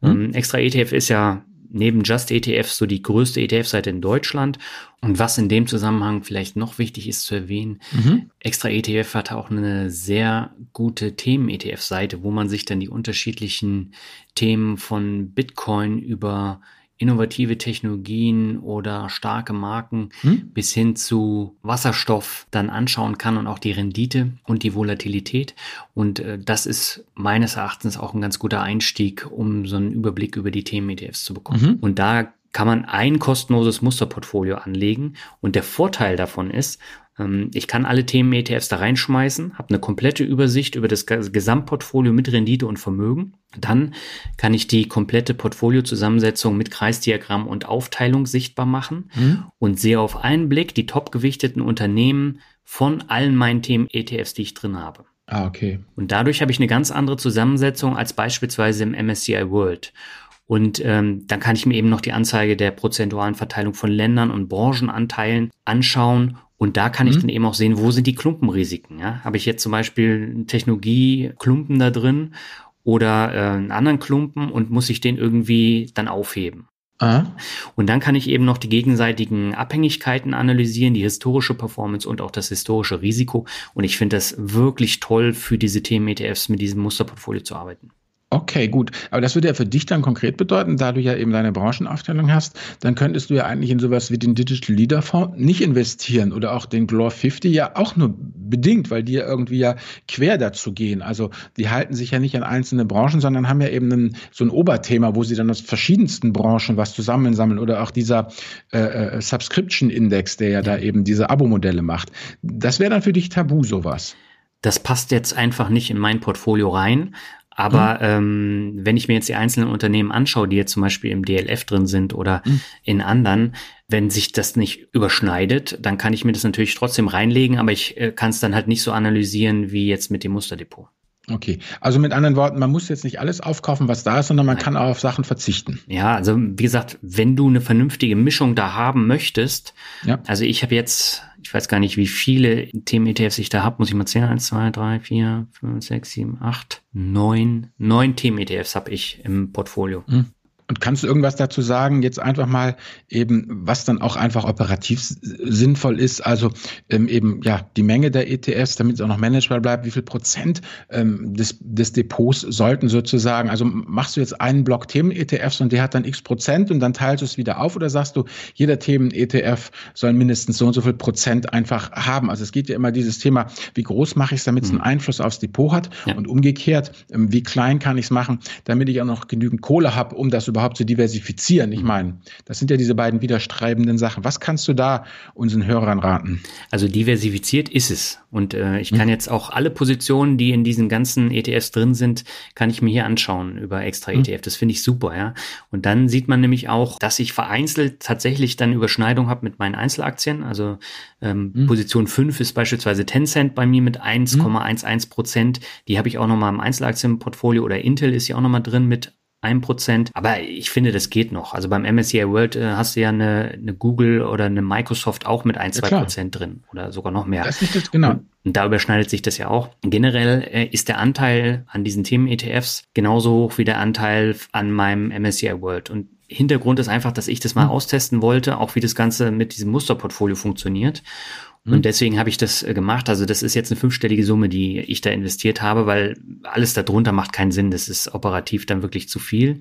Speaker 2: Mhm. Ähm, Extra ETF ist ja neben Just ETF so die größte ETF-Seite in Deutschland. Und was in dem Zusammenhang vielleicht noch wichtig ist zu erwähnen, mhm. Extra ETF hat auch eine sehr gute Themen-ETF-Seite, wo man sich dann die unterschiedlichen Themen von Bitcoin über innovative Technologien oder starke Marken hm? bis hin zu Wasserstoff dann anschauen kann und auch die Rendite und die Volatilität. Und äh, das ist meines Erachtens auch ein ganz guter Einstieg, um so einen Überblick über die Themen-ETFs zu bekommen. Mhm. Und da kann man ein kostenloses Musterportfolio anlegen. Und der Vorteil davon ist, ich kann alle Themen-ETFs da reinschmeißen, habe eine komplette Übersicht über das Gesamtportfolio mit Rendite und Vermögen. Dann kann ich die komplette Portfoliozusammensetzung mit Kreisdiagramm und Aufteilung sichtbar machen mhm. und sehe auf einen Blick die topgewichteten Unternehmen von allen meinen Themen-ETFs, die ich drin habe.
Speaker 1: Ah, okay.
Speaker 2: Und dadurch habe ich eine ganz andere Zusammensetzung als beispielsweise im MSCI World. Und ähm, dann kann ich mir eben noch die Anzeige der prozentualen Verteilung von Ländern und Branchenanteilen anschauen und da kann mhm. ich dann eben auch sehen, wo sind die Klumpenrisiken. Ja? Habe ich jetzt zum Beispiel Technologieklumpen da drin oder äh, einen anderen Klumpen und muss ich den irgendwie dann aufheben. Aha. Und dann kann ich eben noch die gegenseitigen Abhängigkeiten analysieren, die historische Performance und auch das historische Risiko. Und ich finde das wirklich toll, für diese Themen-ETFs mit diesem Musterportfolio zu arbeiten.
Speaker 1: Okay, gut. Aber das würde ja für dich dann konkret bedeuten, da du ja eben deine Branchenaufteilung hast, dann könntest du ja eigentlich in sowas wie den Digital Leader Fonds nicht investieren oder auch den Glor 50 ja auch nur bedingt, weil die ja irgendwie ja quer dazu gehen. Also die halten sich ja nicht an einzelne Branchen, sondern haben ja eben einen, so ein Oberthema, wo sie dann aus verschiedensten Branchen was zusammensammeln oder auch dieser äh, äh Subscription Index, der ja da eben diese Abo-Modelle macht. Das wäre dann für dich tabu, sowas.
Speaker 2: Das passt jetzt einfach nicht in mein Portfolio rein, aber mhm. ähm, wenn ich mir jetzt die einzelnen Unternehmen anschaue, die jetzt zum Beispiel im DLF drin sind oder mhm. in anderen, wenn sich das nicht überschneidet, dann kann ich mir das natürlich trotzdem reinlegen, aber ich äh, kann es dann halt nicht so analysieren wie jetzt mit dem Musterdepot.
Speaker 1: Okay, also mit anderen Worten, man muss jetzt nicht alles aufkaufen, was da ist, sondern man kann auch auf Sachen verzichten.
Speaker 2: Ja, also wie gesagt, wenn du eine vernünftige Mischung da haben möchtest, ja. also ich habe jetzt, ich weiß gar nicht, wie viele Themen-ETFs ich da habe, muss ich mal zählen, eins, zwei, drei, vier, fünf, sechs, sieben, acht, neun, neun Themen-ETFs habe ich im Portfolio. Mhm.
Speaker 1: Und kannst du irgendwas dazu sagen, jetzt einfach mal eben, was dann auch einfach operativ sinnvoll ist? Also ähm, eben ja die Menge der ETFs, damit es auch noch managebar bleibt, wie viel Prozent ähm, des, des Depots sollten sozusagen, also machst du jetzt einen Block Themen-ETFs und der hat dann x Prozent und dann teilst du es wieder auf oder sagst du, jeder Themen-ETF soll mindestens so und so viel Prozent einfach haben? Also es geht ja immer dieses Thema, wie groß mache ich es, damit es einen mhm. Einfluss aufs Depot hat ja. und umgekehrt, ähm, wie klein kann ich es machen, damit ich auch noch genügend Kohle habe, um das überhaupt überhaupt zu diversifizieren? Ich mhm. meine, das sind ja diese beiden widerstreibenden Sachen. Was kannst du da unseren Hörern raten?
Speaker 2: Also diversifiziert ist es. Und äh, ich kann mhm. jetzt auch alle Positionen, die in diesen ganzen ETFs drin sind, kann ich mir hier anschauen über extra mhm. ETF. Das finde ich super, ja. Und dann sieht man nämlich auch, dass ich vereinzelt tatsächlich dann Überschneidung habe mit meinen Einzelaktien. Also ähm, mhm. Position 5 ist beispielsweise Tencent bei mir mit 1,11 Prozent. Die habe ich auch nochmal im Einzelaktienportfolio oder Intel ist ja auch nochmal drin mit ein Prozent. Aber ich finde, das geht noch. Also beim MSCI World äh, hast du ja eine, eine Google oder eine Microsoft auch mit ein, zwei ja, Prozent drin oder sogar noch mehr.
Speaker 1: Das ist das, genau.
Speaker 2: Und, und da überschneidet sich das ja auch. Generell äh, ist der Anteil an diesen Themen-ETFs genauso hoch wie der Anteil an meinem MSCI World. Und Hintergrund ist einfach, dass ich das mal mhm. austesten wollte, auch wie das Ganze mit diesem Musterportfolio funktioniert. Und hm. deswegen habe ich das äh, gemacht. Also das ist jetzt eine fünfstellige Summe, die ich da investiert habe, weil alles darunter macht keinen Sinn. Das ist operativ dann wirklich zu viel.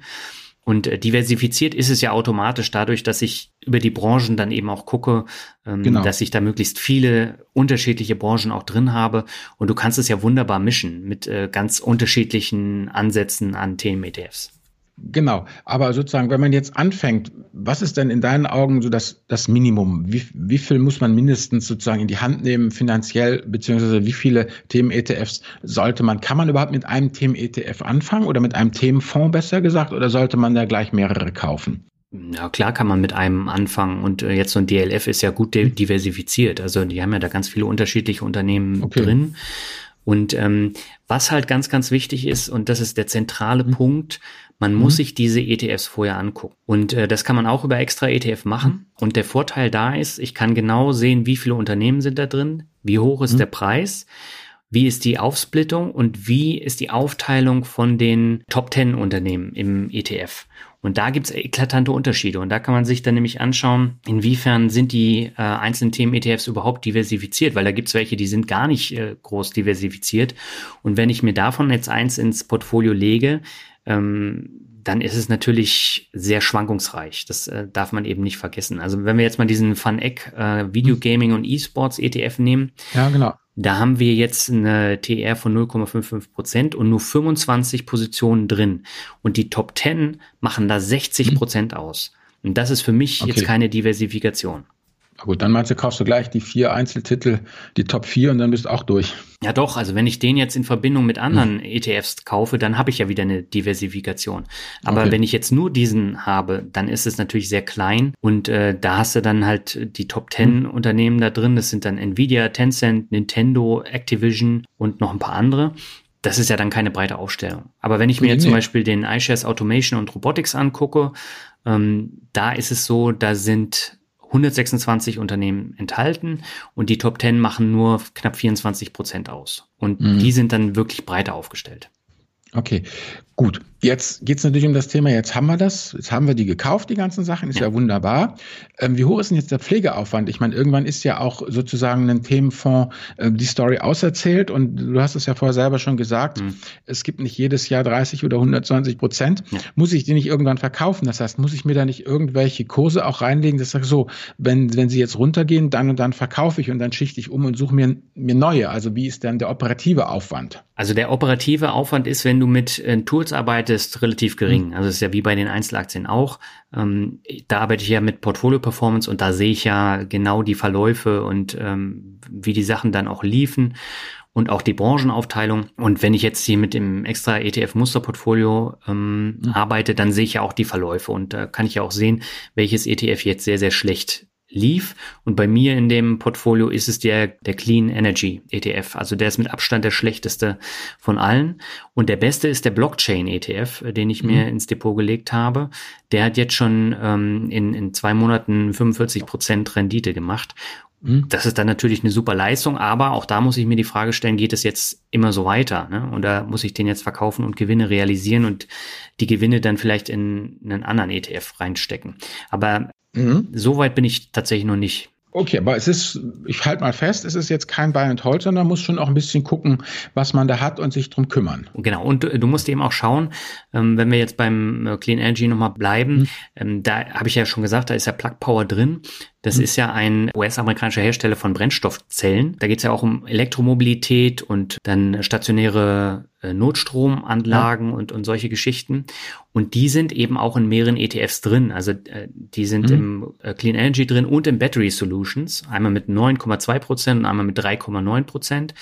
Speaker 2: Und äh, diversifiziert ist es ja automatisch dadurch, dass ich über die Branchen dann eben auch gucke, ähm, genau. dass ich da möglichst viele unterschiedliche Branchen auch drin habe. Und du kannst es ja wunderbar mischen mit äh, ganz unterschiedlichen Ansätzen an Themen-ETFs.
Speaker 1: Genau, aber sozusagen, wenn man jetzt anfängt, was ist denn in deinen Augen so das, das Minimum? Wie, wie viel muss man mindestens sozusagen in die Hand nehmen finanziell, beziehungsweise wie viele Themen-ETFs sollte man, kann man überhaupt mit einem Themen-ETF anfangen oder mit einem Themenfonds besser gesagt, oder sollte man da gleich mehrere kaufen?
Speaker 2: Ja, klar kann man mit einem anfangen und äh, jetzt so ein DLF ist ja gut diversifiziert. Also die haben ja da ganz viele unterschiedliche Unternehmen okay. drin. Und ähm, was halt ganz, ganz wichtig ist, und das ist der zentrale mhm. Punkt, man mhm. muss sich diese ETFs vorher angucken. Und äh, das kann man auch über extra ETF machen. Mhm. Und der Vorteil da ist, ich kann genau sehen, wie viele Unternehmen sind da drin, wie hoch ist mhm. der Preis, wie ist die Aufsplittung und wie ist die Aufteilung von den Top 10 Unternehmen im ETF. Und da gibt's eklatante Unterschiede. Und da kann man sich dann nämlich anschauen, inwiefern sind die äh, einzelnen Themen-ETFs überhaupt diversifiziert, weil da gibt's welche, die sind gar nicht äh, groß diversifiziert. Und wenn ich mir davon jetzt eins ins Portfolio lege, ähm, dann ist es natürlich sehr schwankungsreich. Das äh, darf man eben nicht vergessen. Also wenn wir jetzt mal diesen FunEck äh, Videogaming und E-Sports ETF nehmen.
Speaker 1: Ja, genau.
Speaker 2: Da haben wir jetzt eine TR von 0,55 Prozent und nur 25 Positionen drin. Und die Top 10 machen da 60 Prozent aus. Und das ist für mich okay. jetzt keine Diversifikation.
Speaker 1: Na gut, dann meinst du, kaufst du gleich die vier Einzeltitel, die Top 4 und dann bist du auch durch.
Speaker 2: Ja doch, also wenn ich den jetzt in Verbindung mit anderen mhm. ETFs kaufe, dann habe ich ja wieder eine Diversifikation. Aber okay. wenn ich jetzt nur diesen habe, dann ist es natürlich sehr klein und äh, da hast du dann halt die Top 10 mhm. Unternehmen da drin. Das sind dann Nvidia, Tencent, Nintendo, Activision und noch ein paar andere. Das ist ja dann keine breite Aufstellung. Aber wenn ich mir nee, zum Beispiel den iShares Automation und Robotics angucke, ähm, da ist es so, da sind 126 Unternehmen enthalten und die Top 10 machen nur knapp 24 Prozent aus. Und mhm. die sind dann wirklich breiter aufgestellt.
Speaker 1: Okay, gut. Jetzt geht es natürlich um das Thema, jetzt haben wir das, jetzt haben wir die gekauft, die ganzen Sachen, ist ja, ja wunderbar. Ähm, wie hoch ist denn jetzt der Pflegeaufwand? Ich meine, irgendwann ist ja auch sozusagen ein Themenfonds äh, die Story auserzählt und du hast es ja vorher selber schon gesagt, mhm. es gibt nicht jedes Jahr 30 oder 120 Prozent. Ja. Muss ich die nicht irgendwann verkaufen? Das heißt, muss ich mir da nicht irgendwelche Kurse auch reinlegen, dass ich sage, so, wenn, wenn sie jetzt runtergehen, dann und dann verkaufe ich und dann schichte ich um und suche mir, mir neue. Also wie ist dann der operative Aufwand?
Speaker 2: Also der operative Aufwand ist, wenn du mit äh, Tools arbeitest, ist relativ gering. Mhm. Also es ist ja wie bei den Einzelaktien auch. Ähm, da arbeite ich ja mit Portfolio Performance und da sehe ich ja genau die Verläufe und ähm, wie die Sachen dann auch liefen und auch die Branchenaufteilung. Und wenn ich jetzt hier mit dem extra ETF-Musterportfolio ähm, mhm. arbeite, dann sehe ich ja auch die Verläufe und da kann ich ja auch sehen, welches ETF jetzt sehr, sehr schlecht lief. Und bei mir in dem Portfolio ist es der, der Clean Energy ETF. Also der ist mit Abstand der schlechteste von allen. Und der beste ist der Blockchain ETF, den ich mhm. mir ins Depot gelegt habe. Der hat jetzt schon ähm, in, in zwei Monaten 45 Prozent Rendite gemacht. Mhm. Das ist dann natürlich eine super Leistung, aber auch da muss ich mir die Frage stellen, geht es jetzt immer so weiter? Ne? Und da muss ich den jetzt verkaufen und Gewinne realisieren und die Gewinne dann vielleicht in einen anderen ETF reinstecken. Aber Mhm. So weit bin ich tatsächlich noch nicht.
Speaker 1: Okay, aber es ist, ich halte mal fest, es ist jetzt kein Buy and Hold, sondern man muss schon auch ein bisschen gucken, was man da hat und sich drum kümmern.
Speaker 2: Genau, und du, du musst eben auch schauen, ähm, wenn wir jetzt beim äh, Clean Energy nochmal bleiben, mhm. ähm, da habe ich ja schon gesagt, da ist ja Plug Power drin. Das mhm. ist ja ein US-amerikanischer Hersteller von Brennstoffzellen. Da geht es ja auch um Elektromobilität und dann stationäre äh, Notstromanlagen ja. und, und solche Geschichten. Und die sind eben auch in mehreren ETFs drin. Also äh, die sind mhm. im äh, Clean Energy drin und im Battery Solutions. Einmal mit 9,2 Prozent und einmal mit 3,9 Prozent.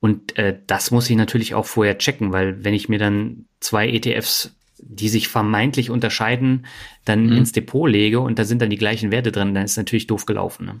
Speaker 2: Und äh, das muss ich natürlich auch vorher checken, weil wenn ich mir dann zwei ETFs die sich vermeintlich unterscheiden, dann mhm. ins Depot lege und da sind dann die gleichen Werte drin, dann ist es natürlich doof gelaufen. Ne?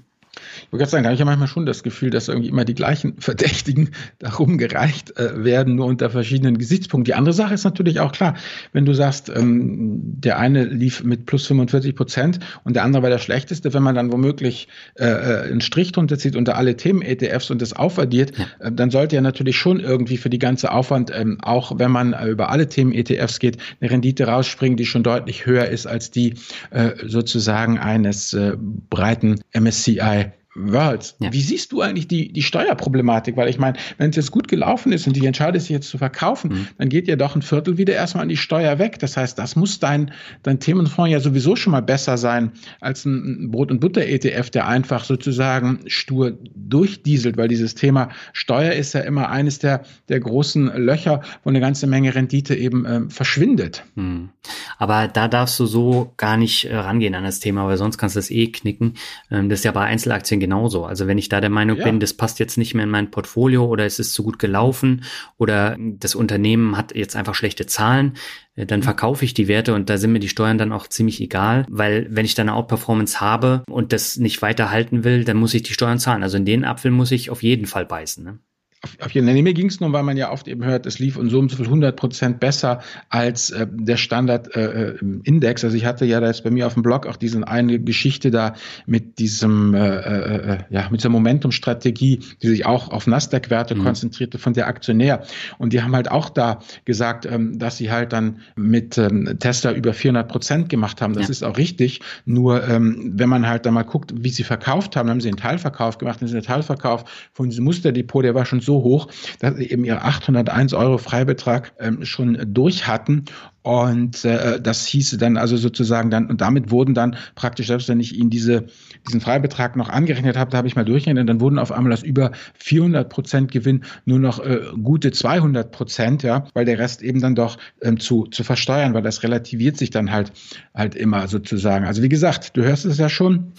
Speaker 1: Ich würde sagen, da habe ich ja manchmal schon das Gefühl, dass irgendwie immer die gleichen Verdächtigen darum gereicht äh, werden, nur unter verschiedenen Gesichtspunkten. Die andere Sache ist natürlich auch klar, wenn du sagst, ähm, der eine lief mit plus 45 Prozent und der andere war der schlechteste, wenn man dann womöglich äh, äh, einen Strich drunter zieht unter alle Themen-ETFs und das aufaddiert, ja. äh, dann sollte ja natürlich schon irgendwie für die ganze Aufwand, ähm, auch wenn man äh, über alle Themen-ETFs geht, eine Rendite rausspringen, die schon deutlich höher ist als die äh, sozusagen eines äh, breiten MSCI Worlds. Ja. Wie siehst du eigentlich die, die Steuerproblematik? Weil ich meine, wenn es jetzt gut gelaufen ist und die entscheidet sich jetzt zu verkaufen, mhm. dann geht ja doch ein Viertel wieder erstmal an die Steuer weg. Das heißt, das muss dein, dein Themenfonds ja sowieso schon mal besser sein als ein Brot- und Butter-ETF, der einfach sozusagen stur durchdieselt, weil dieses Thema Steuer ist ja immer eines der, der großen Löcher, wo eine ganze Menge Rendite eben ähm, verschwindet. Mhm.
Speaker 2: Aber da darfst du so gar nicht äh, rangehen an das Thema, weil sonst kannst du das eh knicken. Ähm, das ist ja bei Einzelaktien genauso. Also wenn ich da der Meinung ja. bin, das passt jetzt nicht mehr in mein Portfolio oder es ist zu gut gelaufen oder das Unternehmen hat jetzt einfach schlechte Zahlen, äh, dann mhm. verkaufe ich die Werte und da sind mir die Steuern dann auch ziemlich egal, weil wenn ich dann eine Outperformance habe und das nicht weiterhalten will, dann muss ich die Steuern zahlen. Also in den Apfel muss ich auf jeden Fall beißen. Ne?
Speaker 1: Auf, auf jeden Fall, mir ging es nur, weil man ja oft eben hört, es lief und so und so viel 100 Prozent besser als äh, der Standard-Index. Äh, also ich hatte ja da jetzt bei mir auf dem Blog auch diese eine Geschichte da mit diesem, äh, äh, ja, mit dieser Momentum-Strategie, die sich auch auf Nasdaq-Werte mhm. konzentrierte von der Aktionär. Und die haben halt auch da gesagt, ähm, dass sie halt dann mit ähm, Tesla über 400 Prozent gemacht haben. Das ja. ist auch richtig. Nur ähm, wenn man halt da mal guckt, wie sie verkauft haben, haben sie einen Teilverkauf gemacht. Und der Teilverkauf von diesem Musterdepot, der war schon so so hoch, dass sie eben ihre 801 Euro Freibetrag ähm, schon durch hatten. Und äh, das hieße dann also sozusagen dann, und damit wurden dann praktisch, selbst wenn ich Ihnen diese, diesen Freibetrag noch angerechnet habe, da habe ich mal durchgerechnet, dann wurden auf einmal aus über 400 Prozent Gewinn nur noch äh, gute 200 Prozent, ja, weil der Rest eben dann doch ähm, zu, zu versteuern, weil das relativiert sich dann halt, halt immer sozusagen. Also wie gesagt, du hörst es ja schon,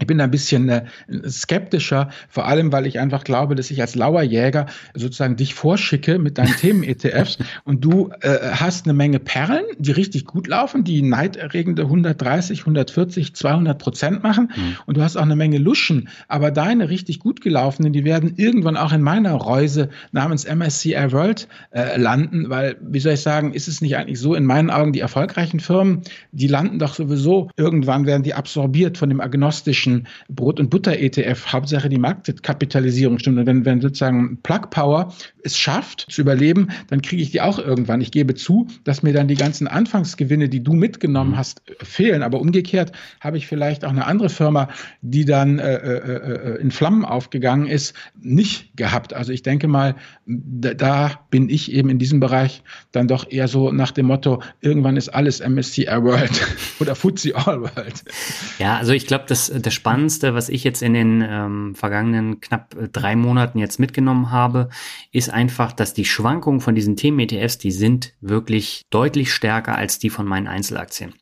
Speaker 1: ich bin da ein bisschen äh, skeptischer, vor allem, weil ich einfach glaube, dass ich als Lauerjäger sozusagen dich vorschicke mit deinen Themen-ETFs und du äh, hast eine Menge Perlen, die richtig gut laufen, die neiderregende 130, 140, 200 Prozent machen mhm. und du hast auch eine Menge Luschen, aber deine richtig gut gelaufenen, die werden irgendwann auch in meiner Reuse namens MSCI World äh, landen, weil, wie soll ich sagen, ist es nicht eigentlich so, in meinen Augen, die erfolgreichen Firmen, die landen doch sowieso, irgendwann werden die absorbiert von dem agnostischen klassischen Brot- und Butter-ETF Hauptsache die Marktkapitalisierung stimmt. Und wenn, wenn sozusagen Plug Power es schafft zu überleben, dann kriege ich die auch irgendwann. Ich gebe zu, dass mir dann die ganzen Anfangsgewinne, die du mitgenommen mhm. hast, fehlen. Aber umgekehrt habe ich vielleicht auch eine andere Firma, die dann äh, äh, äh, in Flammen aufgegangen ist, nicht gehabt. Also ich denke mal, da, da bin ich eben in diesem Bereich dann doch eher so nach dem Motto, irgendwann ist alles MSCI World oder FTSE All World.
Speaker 2: Ja, also ich glaube, das, das Spannendste, was ich jetzt in den ähm, vergangenen knapp äh, drei Monaten jetzt mitgenommen habe, ist einfach, dass die Schwankungen von diesen Themen-ETFs, die sind wirklich deutlich stärker als die von meinen Einzelaktien.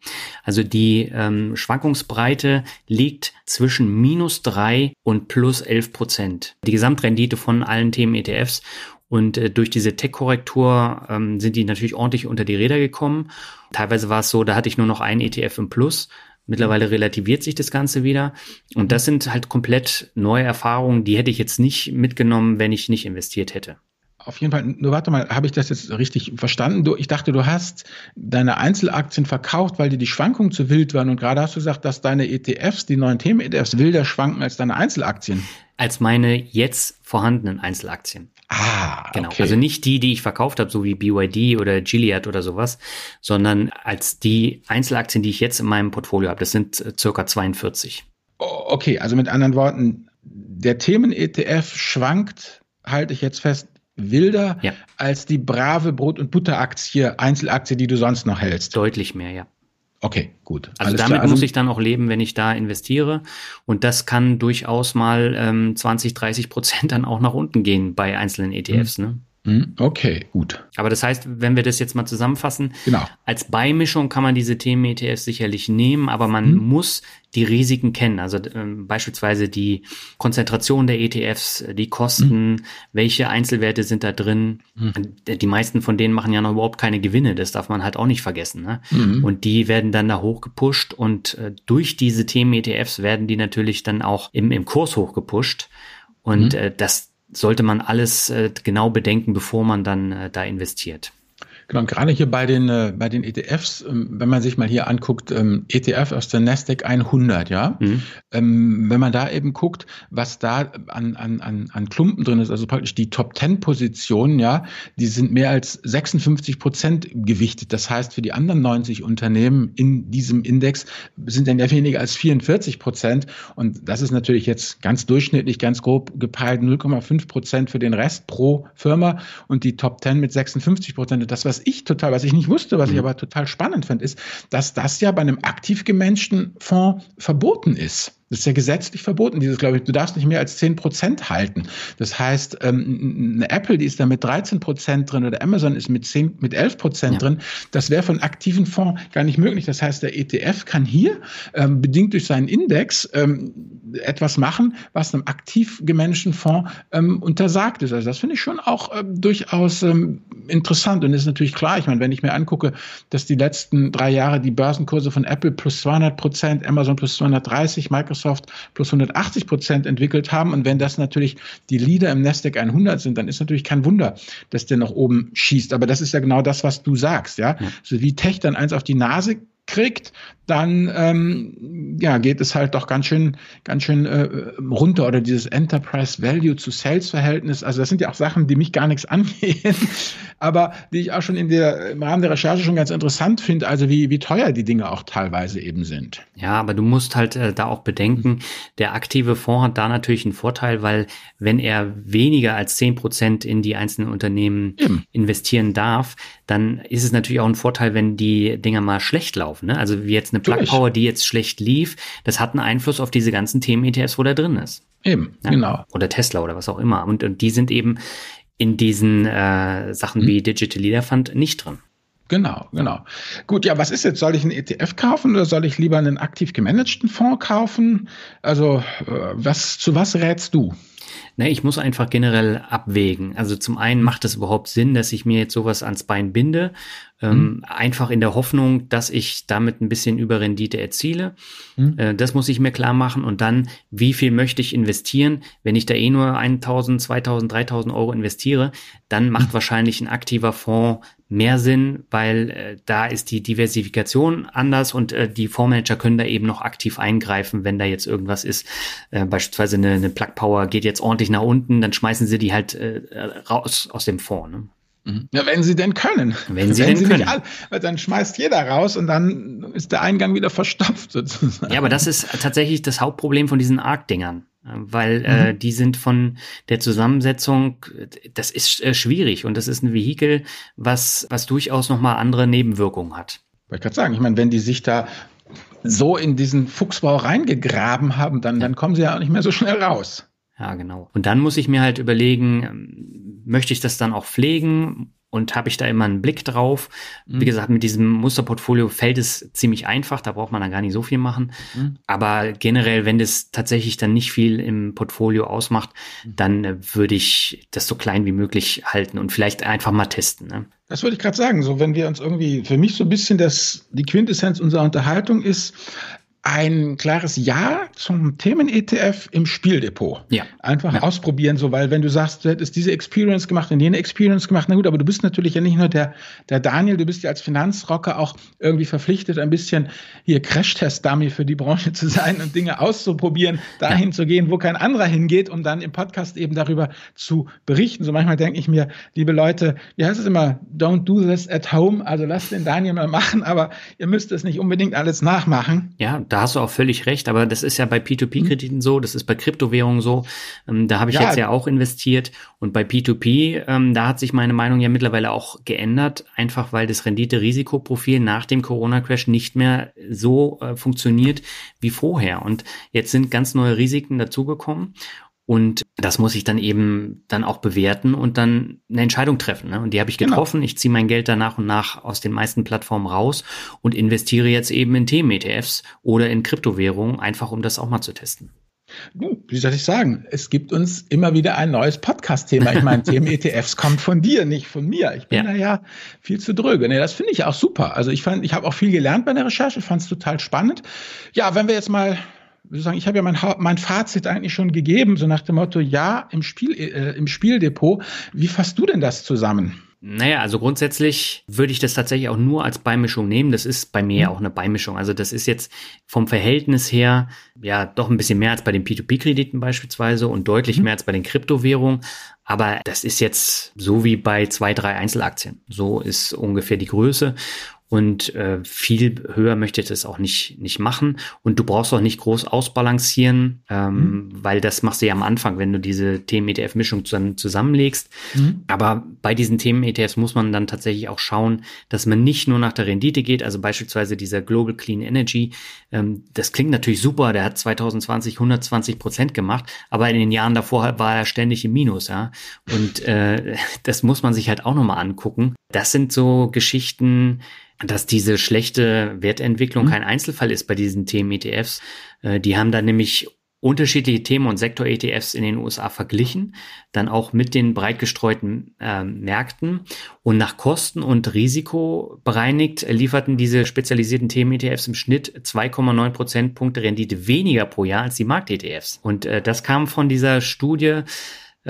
Speaker 2: Also die ähm, Schwankungsbreite liegt zwischen minus drei und plus elf Prozent. Die Gesamtrendite von allen Themen-ETFs und äh, durch diese Tech-Korrektur ähm, sind die natürlich ordentlich unter die Räder gekommen. Teilweise war es so, da hatte ich nur noch einen ETF im Plus. Mittlerweile relativiert sich das Ganze wieder. Und das sind halt komplett neue Erfahrungen, die hätte ich jetzt nicht mitgenommen, wenn ich nicht investiert hätte.
Speaker 1: Auf jeden Fall, nur warte mal, habe ich das jetzt richtig verstanden? Du, ich dachte, du hast deine Einzelaktien verkauft, weil dir die Schwankungen zu wild waren. Und gerade hast du gesagt, dass deine ETFs, die neuen Themen-ETFs, wilder schwanken als deine Einzelaktien.
Speaker 2: Als meine jetzt vorhandenen Einzelaktien.
Speaker 1: Ah,
Speaker 2: genau. Okay. Also nicht die, die ich verkauft habe, so wie BYD oder Gilead oder sowas, sondern als die Einzelaktien, die ich jetzt in meinem Portfolio habe. Das sind äh, circa 42.
Speaker 1: Okay, also mit anderen Worten, der Themen-ETF schwankt, halte ich jetzt fest, wilder ja. als die brave Brot- und Butteraktie, Einzelaktie, die du sonst noch hältst.
Speaker 2: Deutlich mehr, ja.
Speaker 1: Okay, gut.
Speaker 2: Also Alles damit klar. Also, muss ich dann auch leben, wenn ich da investiere. Und das kann durchaus mal ähm, 20, 30 Prozent dann auch nach unten gehen bei einzelnen ETFs. Ne?
Speaker 1: Hm, okay, gut.
Speaker 2: Aber das heißt, wenn wir das jetzt mal zusammenfassen,
Speaker 1: genau.
Speaker 2: als Beimischung kann man diese Themen-ETFs sicherlich nehmen, aber man hm. muss die Risiken kennen. Also ähm, beispielsweise die Konzentration der ETFs, die Kosten, hm. welche Einzelwerte sind da drin. Hm. Die meisten von denen machen ja noch überhaupt keine Gewinne, das darf man halt auch nicht vergessen. Ne? Hm. Und die werden dann da hochgepusht und äh, durch diese Themen-ETFs werden die natürlich dann auch im, im Kurs hochgepusht. Und hm. äh, das sollte man alles äh, genau bedenken, bevor man dann äh, da investiert.
Speaker 1: Genau, und gerade hier bei den, äh, bei den ETFs, ähm, wenn man sich mal hier anguckt, ähm, ETF aus der Nasdaq 100, ja, mhm. ähm, wenn man da eben guckt, was da an, an, an, an Klumpen drin ist, also praktisch die Top 10 Positionen, ja, die sind mehr als 56 Prozent gewichtet. Das heißt, für die anderen 90 Unternehmen in diesem Index sind dann ja weniger als 44 Prozent. Und das ist natürlich jetzt ganz durchschnittlich, ganz grob gepeilt 0,5 Prozent für den Rest pro Firma und die Top 10 mit 56 Prozent. Das, was was ich total, was ich nicht wusste, was ich mhm. aber total spannend fand, ist, dass das ja bei einem aktiv gemanagten Fonds verboten ist. Das ist ja gesetzlich verboten, dieses, glaube ich, du darfst nicht mehr als 10 Prozent halten. Das heißt, ähm, eine Apple, die ist da mit 13 Prozent drin oder Amazon ist mit 10, mit 11 Prozent ja. drin. Das wäre von aktiven Fonds gar nicht möglich. Das heißt, der ETF kann hier, ähm, bedingt durch seinen Index, ähm, etwas machen, was einem aktiv gemanagten Fonds ähm, untersagt ist. Also das finde ich schon auch ähm, durchaus interessant. Und ist natürlich klar, ich meine, wenn ich mir angucke, dass die letzten drei Jahre die Börsenkurse von Apple plus 200 Prozent, Amazon plus 230, Microsoft Microsoft plus 180 Prozent entwickelt haben. Und wenn das natürlich die Leader im Nasdaq 100 sind, dann ist natürlich kein Wunder, dass der nach oben schießt. Aber das ist ja genau das, was du sagst, ja. ja. So wie Tech dann eins auf die Nase kriegt, dann ähm, ja, geht es halt doch ganz schön, ganz schön äh, runter oder dieses Enterprise Value zu Sales Verhältnis. Also das sind ja auch Sachen, die mich gar nichts angehen, aber die ich auch schon in der, im Rahmen der Recherche schon ganz interessant finde, also wie, wie teuer die Dinge auch teilweise eben sind.
Speaker 2: Ja, aber du musst halt äh, da auch bedenken, der aktive Fonds hat da natürlich einen Vorteil, weil wenn er weniger als zehn Prozent in die einzelnen Unternehmen eben. investieren darf, dann ist es natürlich auch ein Vorteil, wenn die Dinger mal schlecht laufen. Ne? Also wie jetzt eine Plug Power, die jetzt schlecht lief, das hat einen Einfluss auf diese ganzen Themen-ETFs, wo der drin ist.
Speaker 1: Eben, ja? genau.
Speaker 2: Oder Tesla oder was auch immer. Und, und die sind eben in diesen äh, Sachen hm. wie Digital Leader Fund nicht drin.
Speaker 1: Genau, genau. Gut, ja, was ist jetzt? Soll ich einen ETF kaufen oder soll ich lieber einen aktiv gemanagten Fonds kaufen? Also, äh, was, zu was rätst du?
Speaker 2: Ne, ich muss einfach generell abwägen. Also zum einen macht es überhaupt Sinn, dass ich mir jetzt sowas ans Bein binde, ähm, mhm. einfach in der Hoffnung, dass ich damit ein bisschen Überrendite erziele. Mhm. Äh, das muss ich mir klar machen. Und dann, wie viel möchte ich investieren? Wenn ich da eh nur 1000, 2000, 3000 Euro investiere, dann macht mhm. wahrscheinlich ein aktiver Fonds mehr Sinn, weil äh, da ist die Diversifikation anders und äh, die Fondsmanager können da eben noch aktiv eingreifen, wenn da jetzt irgendwas ist. Äh, beispielsweise eine, eine Plug Power geht jetzt ordentlich nach unten, dann schmeißen sie die halt äh, raus aus dem Fonds. Ne?
Speaker 1: Mhm. Ja, wenn sie denn können.
Speaker 2: Wenn sie wenn denn sie können. All,
Speaker 1: weil dann schmeißt jeder raus und dann ist der Eingang wieder verstopft sozusagen.
Speaker 2: Ja, aber das ist tatsächlich das Hauptproblem von diesen ARC-Dingern weil äh, mhm. die sind von der Zusammensetzung, das ist äh, schwierig und das ist ein Vehikel, was, was durchaus nochmal andere Nebenwirkungen hat.
Speaker 1: Wollte ich gerade sagen, ich meine, wenn die sich da so in diesen Fuchsbau reingegraben haben, dann, dann kommen sie ja auch nicht mehr so schnell raus.
Speaker 2: Ja, genau. Und dann muss ich mir halt überlegen, ähm, möchte ich das dann auch pflegen? Und habe ich da immer einen Blick drauf. Mhm. Wie gesagt, mit diesem Musterportfolio fällt es ziemlich einfach, da braucht man dann gar nicht so viel machen. Mhm. Aber generell, wenn das tatsächlich dann nicht viel im Portfolio ausmacht, mhm. dann äh, würde ich das so klein wie möglich halten und vielleicht einfach mal testen. Ne?
Speaker 1: Das würde ich gerade sagen. So, wenn wir uns irgendwie, für mich so ein bisschen das, die Quintessenz unserer Unterhaltung ist, ein klares Ja zum Themen-ETF im Spieldepot. Ja. Einfach ja. ausprobieren, so, weil wenn du sagst, du hättest diese Experience gemacht und jene Experience gemacht, na gut, aber du bist natürlich ja nicht nur der, der Daniel, du bist ja als Finanzrocker auch irgendwie verpflichtet, ein bisschen hier Crash-Test-Dummy für die Branche zu sein und Dinge auszuprobieren, dahin ja. zu gehen, wo kein anderer hingeht, um dann im Podcast eben darüber zu berichten. So manchmal denke ich mir, liebe Leute, wie heißt es immer, don't do this at home, also lasst den Daniel mal machen, aber ihr müsst es nicht unbedingt alles nachmachen.
Speaker 2: Ja, da hast du auch völlig recht, aber das ist ja bei P2P-Krediten so, das ist bei Kryptowährungen so. Ähm, da habe ich ja. jetzt ja auch investiert und bei P2P, ähm, da hat sich meine Meinung ja mittlerweile auch geändert, einfach weil das Rendite-Risikoprofil nach dem Corona-Crash nicht mehr so äh, funktioniert wie vorher. Und jetzt sind ganz neue Risiken dazugekommen. Und das muss ich dann eben dann auch bewerten und dann eine Entscheidung treffen. Ne? Und die habe ich genau. getroffen. Genau. Ich ziehe mein Geld dann nach und nach aus den meisten Plattformen raus und investiere jetzt eben in Themen-ETFs oder in Kryptowährungen, einfach um das auch mal zu testen.
Speaker 1: Wie soll ich sagen? Es gibt uns immer wieder ein neues Podcast-Thema. Ich meine, Themen-ETFs kommt von dir, nicht von mir. Ich bin ja. da ja viel zu dröge. Nee, das finde ich auch super. Also ich fand, ich habe auch viel gelernt bei der Recherche, fand es total spannend. Ja, wenn wir jetzt mal sagen, ich habe ja mein, mein Fazit eigentlich schon gegeben, so nach dem Motto, ja, im, Spiel, äh, im Spieldepot. Wie fasst du denn das zusammen?
Speaker 2: Naja, also grundsätzlich würde ich das tatsächlich auch nur als Beimischung nehmen. Das ist bei mir mhm. auch eine Beimischung. Also das ist jetzt vom Verhältnis her ja doch ein bisschen mehr als bei den P2P-Krediten beispielsweise und deutlich mhm. mehr als bei den Kryptowährungen. Aber das ist jetzt so wie bei zwei, drei Einzelaktien. So ist ungefähr die Größe und äh, viel höher möchte ich das auch nicht, nicht machen. Und du brauchst auch nicht groß ausbalancieren, ähm, mhm. weil das machst du ja am Anfang, wenn du diese Themen-ETF-Mischung zusammen, zusammenlegst. Mhm. Aber bei diesen Themen-ETFs muss man dann tatsächlich auch schauen, dass man nicht nur nach der Rendite geht, also beispielsweise dieser Global Clean Energy. Ähm, das klingt natürlich super, der hat 2020 120 Prozent gemacht, aber in den Jahren davor war er ständig im Minus, ja. Und äh, das muss man sich halt auch nochmal angucken. Das sind so Geschichten, dass diese schlechte Wertentwicklung mhm. kein Einzelfall ist bei diesen Themen-ETFs. Äh, die haben da nämlich unterschiedliche Themen- und Sektor-ETFs in den USA verglichen, dann auch mit den breit gestreuten äh, Märkten und nach Kosten und Risiko bereinigt lieferten diese spezialisierten Themen-ETFs im Schnitt 2,9 Prozentpunkte Rendite weniger pro Jahr als die Markt-ETFs. Und äh, das kam von dieser Studie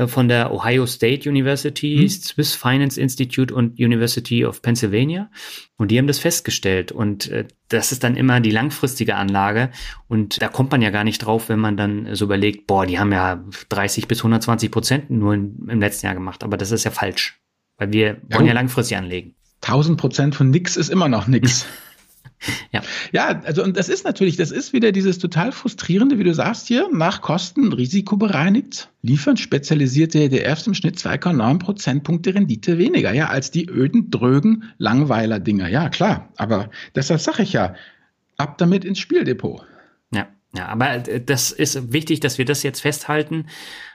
Speaker 2: von der Ohio State University, hm. Swiss Finance Institute und University of Pennsylvania. Und die haben das festgestellt. Und äh, das ist dann immer die langfristige Anlage. Und da kommt man ja gar nicht drauf, wenn man dann so überlegt, boah, die haben ja 30 bis 120 Prozent nur im letzten Jahr gemacht. Aber das ist ja falsch. Weil wir wollen ja, ja langfristig anlegen.
Speaker 1: 1000 Prozent von nix ist immer noch nix. Ja. Ja, also und das ist natürlich, das ist wieder dieses total frustrierende, wie du sagst hier, nach Kosten risikobereinigt liefern spezialisierte ETFs im Schnitt 2,9 Prozentpunkte Rendite weniger, ja, als die öden, drögen Langweiler-Dinger. Ja, klar, aber deshalb sage ich ja, ab damit ins Spieldepot.
Speaker 2: Ja. Ja, aber das ist wichtig, dass wir das jetzt festhalten,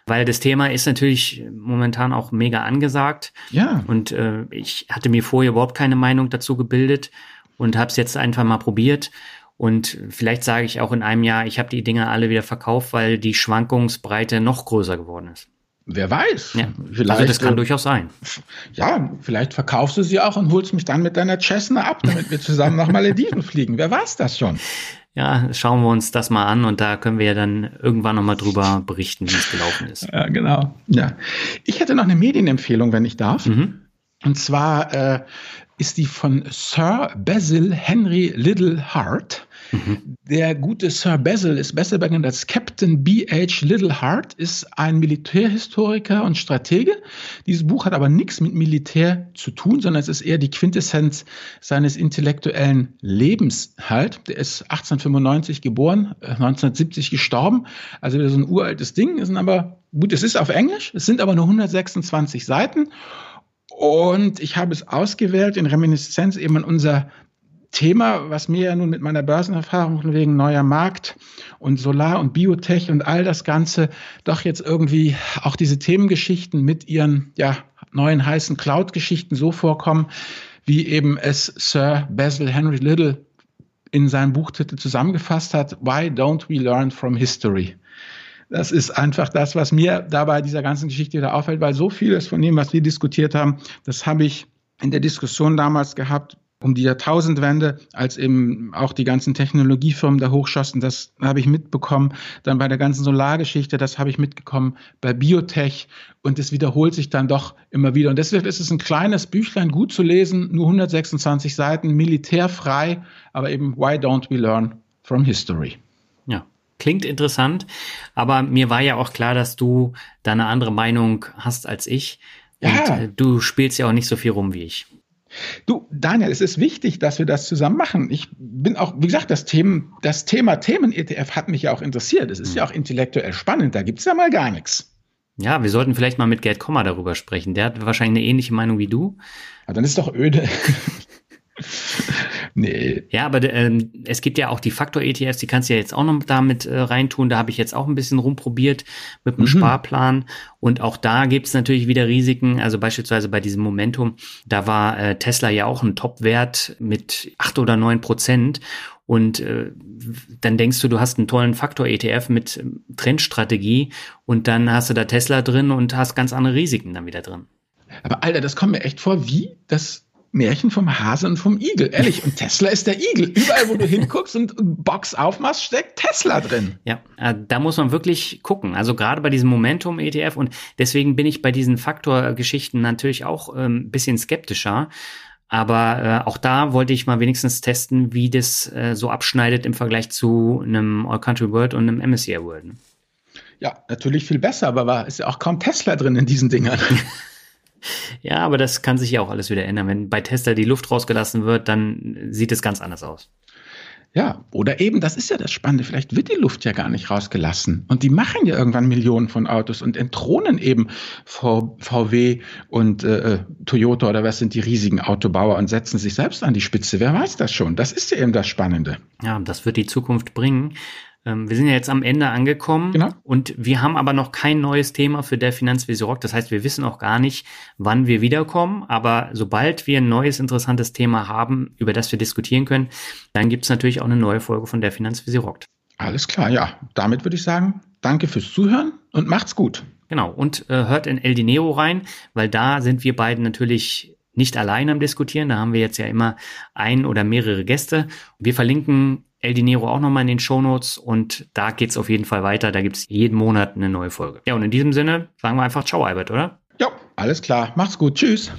Speaker 2: weil das Thema ist natürlich momentan auch mega angesagt. Ja. Und äh, ich hatte mir vorher überhaupt keine Meinung dazu gebildet und habe es jetzt einfach mal probiert. Und vielleicht sage ich auch in einem Jahr, ich habe die Dinger alle wieder verkauft, weil die Schwankungsbreite noch größer geworden ist.
Speaker 1: Wer weiß.
Speaker 2: Ja, vielleicht, also das kann äh, durchaus sein.
Speaker 1: Ja, vielleicht verkaufst du sie auch und holst mich dann mit deiner Cessna ab, damit wir zusammen nach Malediven fliegen. Wer weiß das schon?
Speaker 2: Ja, schauen wir uns das mal an und da können wir ja dann irgendwann nochmal drüber berichten, wie es gelaufen ist.
Speaker 1: Ja, genau. Ja. Ich hätte noch eine Medienempfehlung, wenn ich darf. Mhm. Und zwar äh, ist die von Sir Basil Henry Little Hart. Mhm. Der gute Sir Basil ist besser bekannt als Captain B.H. Little Hart, ist ein Militärhistoriker und Stratege. Dieses Buch hat aber nichts mit Militär zu tun, sondern es ist eher die Quintessenz seines intellektuellen Lebens halt. Der ist 1895 geboren, 1970 äh, gestorben. Also so ein uraltes Ding. Sind aber, gut, es ist auf Englisch, es sind aber nur 126 Seiten. Und ich habe es ausgewählt in Reminiszenz eben an unser Thema, was mir ja nun mit meiner Börsenerfahrung wegen neuer Markt und Solar und Biotech und all das Ganze doch jetzt irgendwie auch diese Themengeschichten mit ihren ja, neuen heißen Cloud-Geschichten so vorkommen, wie eben es Sir Basil Henry Little in seinem Buchtitel zusammengefasst hat, Why Don't We Learn from History? Das ist einfach das, was mir dabei dieser ganzen Geschichte wieder auffällt, weil so vieles von dem, was wir diskutiert haben, das habe ich in der Diskussion damals gehabt um die Jahrtausendwende, als eben auch die ganzen Technologiefirmen da hochschossen, das habe ich mitbekommen. Dann bei der ganzen Solargeschichte, das habe ich mitbekommen, bei Biotech und es wiederholt sich dann doch immer wieder. Und deswegen ist es ein kleines Büchlein, gut zu lesen, nur 126 Seiten, militärfrei, aber eben Why don't we learn from history?
Speaker 2: Klingt interessant, aber mir war ja auch klar, dass du da eine andere Meinung hast als ich. Und ja. Äh, du spielst ja auch nicht so viel rum wie ich.
Speaker 1: Du, Daniel, es ist wichtig, dass wir das zusammen machen. Ich bin auch, wie gesagt, das, Themen, das Thema Themen-ETF hat mich ja auch interessiert. Es ist mhm. ja auch intellektuell spannend, da gibt es ja mal gar nichts.
Speaker 2: Ja, wir sollten vielleicht mal mit Gerd Kommer darüber sprechen. Der hat wahrscheinlich eine ähnliche Meinung wie du.
Speaker 1: Aber dann ist doch öde.
Speaker 2: Nee. Ja, aber ähm, es gibt ja auch die Faktor-ETFs, die kannst du ja jetzt auch noch damit äh, reintun. Da habe ich jetzt auch ein bisschen rumprobiert mit einem mhm. Sparplan. Und auch da gibt es natürlich wieder Risiken. Also beispielsweise bei diesem Momentum, da war äh, Tesla ja auch ein Top-Wert mit acht oder neun Prozent. Und äh, dann denkst du, du hast einen tollen Faktor-ETF mit ähm, Trendstrategie und dann hast du da Tesla drin und hast ganz andere Risiken dann wieder drin.
Speaker 1: Aber Alter, das kommt mir echt vor, wie das Märchen vom Hase und vom Igel. Ehrlich. Und Tesla ist der Igel. Überall, wo du hinguckst und Box aufmachst, steckt Tesla drin.
Speaker 2: Ja, äh, da muss man wirklich gucken. Also gerade bei diesem Momentum-ETF und deswegen bin ich bei diesen Faktorgeschichten natürlich auch ein ähm, bisschen skeptischer. Aber äh, auch da wollte ich mal wenigstens testen, wie das äh, so abschneidet im Vergleich zu einem All Country World und einem MSCI World. Ne?
Speaker 1: Ja, natürlich viel besser, aber war, ist ja auch kaum Tesla drin in diesen Dingern.
Speaker 2: Ja, aber das kann sich ja auch alles wieder ändern. Wenn bei Tesla die Luft rausgelassen wird, dann sieht es ganz anders aus.
Speaker 1: Ja, oder eben, das ist ja das Spannende, vielleicht wird die Luft ja gar nicht rausgelassen. Und die machen ja irgendwann Millionen von Autos und entthronen eben VW und äh, Toyota oder was sind die riesigen Autobauer und setzen sich selbst an die Spitze. Wer weiß das schon? Das ist ja eben das Spannende.
Speaker 2: Ja, das wird die Zukunft bringen. Ähm, wir sind ja jetzt am Ende angekommen genau. und wir haben aber noch kein neues Thema für der Finanzvisier Rock. Das heißt, wir wissen auch gar nicht, wann wir wiederkommen. Aber sobald wir ein neues, interessantes Thema haben, über das wir diskutieren können, dann gibt es natürlich auch eine neue Folge von der Finanzvisier Rock.
Speaker 1: Alles klar, ja. Damit würde ich sagen, danke fürs Zuhören und macht's gut.
Speaker 2: Genau, und äh, hört in El Dinero rein, weil da sind wir beiden natürlich nicht allein am Diskutieren. Da haben wir jetzt ja immer ein oder mehrere Gäste. Wir verlinken El Dinero auch nochmal in den Shownotes und da geht's auf jeden Fall weiter. Da gibt's jeden Monat eine neue Folge. Ja, und in diesem Sinne sagen wir einfach Ciao, Albert, oder?
Speaker 1: Ja, alles klar. Mach's gut. Tschüss.